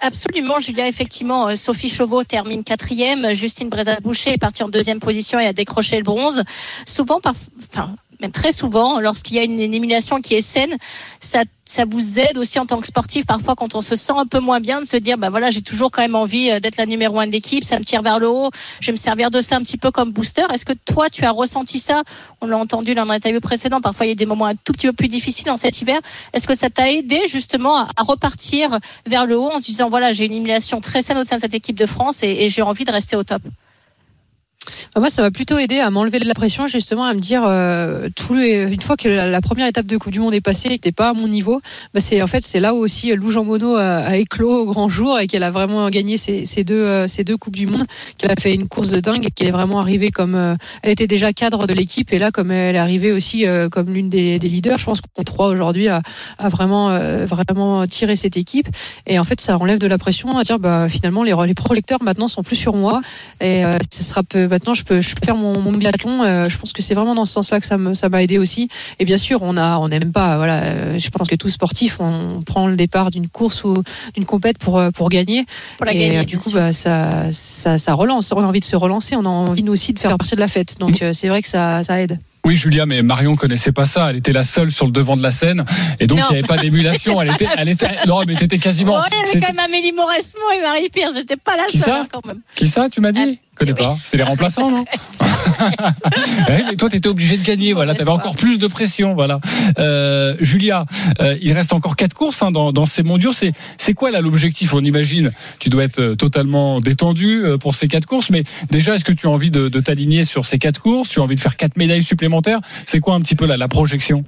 Absolument, Julia. Effectivement, euh, Sophie Chauveau termine quatrième. Justine Brezas-Boucher est partie en deuxième position et a décroché le bronze. Souvent, par, enfin, même très souvent, lorsqu'il y a une, émulation qui est saine, ça, ça vous aide aussi en tant que sportif, parfois quand on se sent un peu moins bien, de se dire, bah voilà, j'ai toujours quand même envie euh, d'être la numéro un de l'équipe, ça me tire vers le haut, je vais me servir de ça un petit peu comme booster. Est-ce que toi, tu as ressenti ça? On l'a entendu dans l'interview précédent, parfois il y a des moments un tout petit peu plus difficiles en cet hiver. Est-ce que ça t'a aidé justement à, repartir vers le haut en se disant, voilà, j'ai une émulation très saine au sein de cette équipe de France et j'ai envie de rester au top? Moi, ça m'a plutôt aidé à m'enlever de la pression, justement, à me dire, euh, les, une fois que la, première étape de Coupe du Monde est passée et que t'es pas à mon niveau, bah c'est en fait c'est là où aussi Lou Jean Monod a, a, éclos au grand jour et qu'elle a vraiment gagné ces, ces deux euh, ces deux coupes du monde, qu'elle a fait une course de dingue et qu'elle est vraiment arrivée comme euh, elle était déjà cadre de l'équipe et là comme elle est arrivée aussi euh, comme l'une des, leaders, je pense qu'on trois aujourd'hui à, vraiment euh, vraiment tirer cette équipe. Et en fait ça enlève de la pression à dire bah finalement les, les projecteurs maintenant sont plus sur moi et ça sera peu, maintenant je peux, je peux faire mon, mon biathlon. Euh, je pense que c'est vraiment dans ce sens-là que ça m'a ça aidé aussi. Et bien sûr, on a, on n'aime pas. Voilà, euh, je pense que tout sportif, on prend le départ d'une course ou d'une compète pour pour gagner. Pour la et gagner, du coup, bah, ça, ça, ça relance. On a envie de se relancer. On a envie nous aussi de faire partie de la fête. Donc mmh. c'est vrai que ça, ça aide. Oui, Julia, mais Marion connaissait pas ça. Elle était la seule sur le devant de la scène, et donc il n'y avait pas d'émulation. elle était, elle était, non, mais t'étais quasiment. Oh, il y avait quand même Amélie Mauresmo et Marie Pierre. J'étais pas la Qui seule ça hein, quand même. Qui ça, tu m'as dit Elle... connais pas. C'est les remplaçants, non ouais, Mais toi, tu étais obligé de gagner. Voilà, tu avais encore plus de pression. Voilà. Euh, Julia, euh, il reste encore quatre courses hein, dans, dans, ces mondiaux. C'est c'est quoi là l'objectif? On imagine, tu dois être totalement détendu euh, pour ces quatre courses. Mais déjà, est-ce que tu as envie de, de t'aligner sur ces quatre courses? Tu as envie de faire quatre médailles supplémentaires? C'est quoi un petit peu la projection?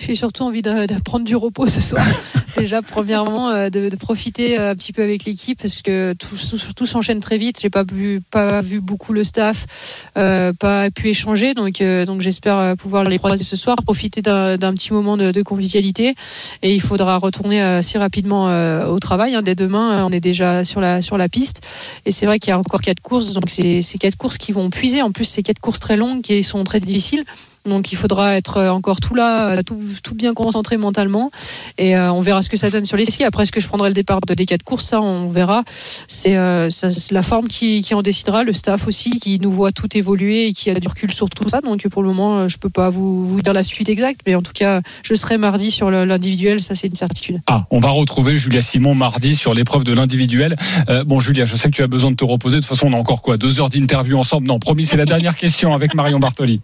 J'ai surtout envie de, de, prendre du repos ce soir. Déjà, premièrement, euh, de, de, profiter un petit peu avec l'équipe parce que tout, tout s'enchaîne très vite. J'ai pas vu, pas vu beaucoup le staff, euh, pas pu échanger, donc, euh, donc j'espère pouvoir les croiser ce soir, profiter d'un petit moment de, de, convivialité. Et il faudra retourner assez rapidement euh, au travail. Hein. Dès demain, on est déjà sur la sur la piste. Et c'est vrai qu'il y a encore quatre courses, donc c'est ces quatre courses qui vont puiser. En plus, c'est quatre courses très longues qui sont très difficiles. Donc il faudra être encore tout là, tout, tout bien concentré mentalement. Et euh, on verra ce que ça donne sur les skis. Après, est-ce que je prendrai le départ de des quatre courses Ça, on verra. C'est euh, la forme qui, en décidera, le staff aussi, qui nous voit tout évoluer et qui a du recul sur tout ça. Donc pour le moment, je peux pas vous, dire la suite exacte. Mais en tout cas, je serai mardi sur l'individuel. Ça, c'est une certitude. Ah, on va retrouver Julia Simon mardi sur l'épreuve de l'individuel. Euh, bon, Julia, je sais que tu as besoin de te reposer. De toute façon, on a encore quoi? Deux heures d'interview ensemble? Non, promis, c'est la dernière question avec Marion Bartoli.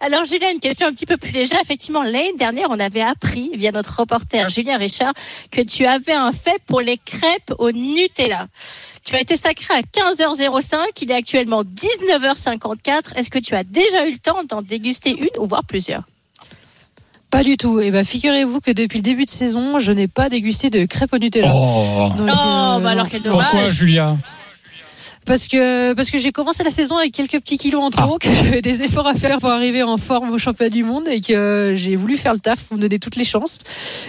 Alors Julien, une question un petit peu plus légère. Effectivement, l'année dernière, on avait appris via notre reporter Julien Richard que tu avais un fait pour les crêpes au Nutella. Tu as été sacré à 15h05, il est actuellement 19h54. Est-ce que tu as déjà eu le temps d'en déguster une ou voir plusieurs? Pas du tout. Et ben figurez-vous que depuis le début de saison, je n'ai pas dégusté de crêpes au Nutella. Oh, Donc, oh bah alors quel dommage. Pourquoi, Julia parce que parce que j'ai commencé la saison avec quelques petits kilos en trop, ah. que j'avais des efforts à faire pour arriver en forme au championnat du monde et que j'ai voulu faire le taf pour me donner toutes les chances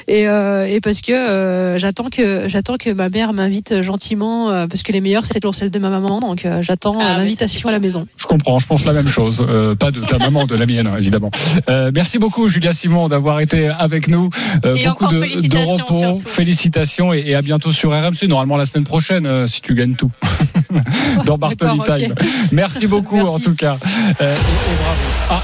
et, euh, et parce que euh, j'attends que j'attends que ma mère m'invite gentiment euh, parce que les meilleures c'est toujours celles de ma maman donc euh, j'attends ah, l'invitation à la maison. Je comprends, je pense la même chose, euh, pas de ta maman, de la mienne évidemment. Euh, merci beaucoup Julia Simon d'avoir été avec nous. beaucoup de, de, repos, surtout. félicitations et, et, à bientôt sur RMC. Normalement la semaine prochaine si tu gagnes tout. dans Bartoli Time. Okay. Merci beaucoup Merci. en tout cas. Euh, et, et bravo. Ah.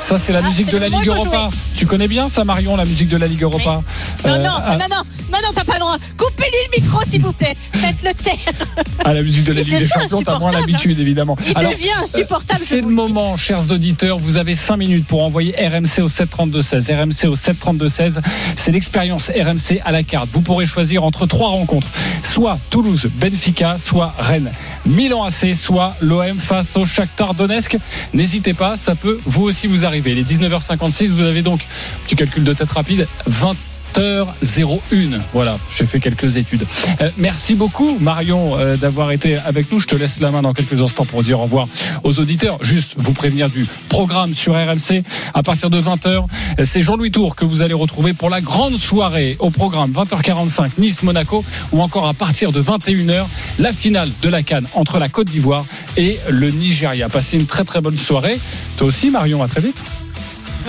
Ça, c'est la Ah, musique de la Ligue Europa. Tu connais bien ça, Marion, la musique de la Ligue Europa Non, Euh, non, ah, non, non, non, non, t'as pas le droit. Coupez-lui le micro, s'il vous plaît. Faites-le taire. À la musique de la Il Ligue des Champions, t'as moins insupportable, l'habitude, évidemment. Il devient insupportable, je C'est le moment, chers auditeurs. Vous avez 5 minutes pour envoyer RMC au 732-16. RMC au 732-16. C'est l'expérience RMC à la carte. Vous pourrez choisir entre trois rencontres. Soit Toulouse, Benfica, soit Rennes. Milan AC, soit l'OM face au Shakhtar Donetsk. N'hésitez pas, ça peut vous aussi vous arriver. Les 19h56, vous avez donc, petit calcul de tête rapide, 20 h 01 Voilà, j'ai fait quelques études. Euh, merci beaucoup Marion euh, d'avoir été avec nous. Je te laisse la main dans quelques instants pour dire au revoir aux auditeurs. Juste vous prévenir du programme sur RMC à partir de 20h. C'est Jean-Louis Tour que vous allez retrouver pour la grande soirée au programme 20h45 Nice-Monaco ou encore à partir de 21h la finale de la Cannes entre la Côte d'Ivoire et le Nigeria. Passez une très très bonne soirée. Toi aussi Marion, à très vite.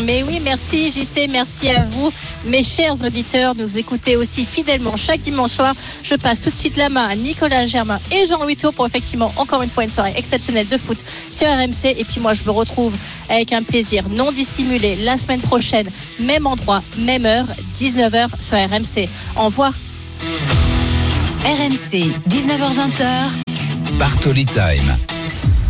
Mais oui, merci JC, merci à vous, mes chers auditeurs, nous écoutez aussi fidèlement chaque dimanche soir. Je passe tout de suite la main à Nicolas Germain et Jean-Louis Tour pour effectivement encore une fois une soirée exceptionnelle de foot sur RMC. Et puis moi, je me retrouve avec un plaisir non dissimulé la semaine prochaine, même endroit, même heure, 19h sur RMC. Au revoir. RMC, 19h20h. Bartoli Time.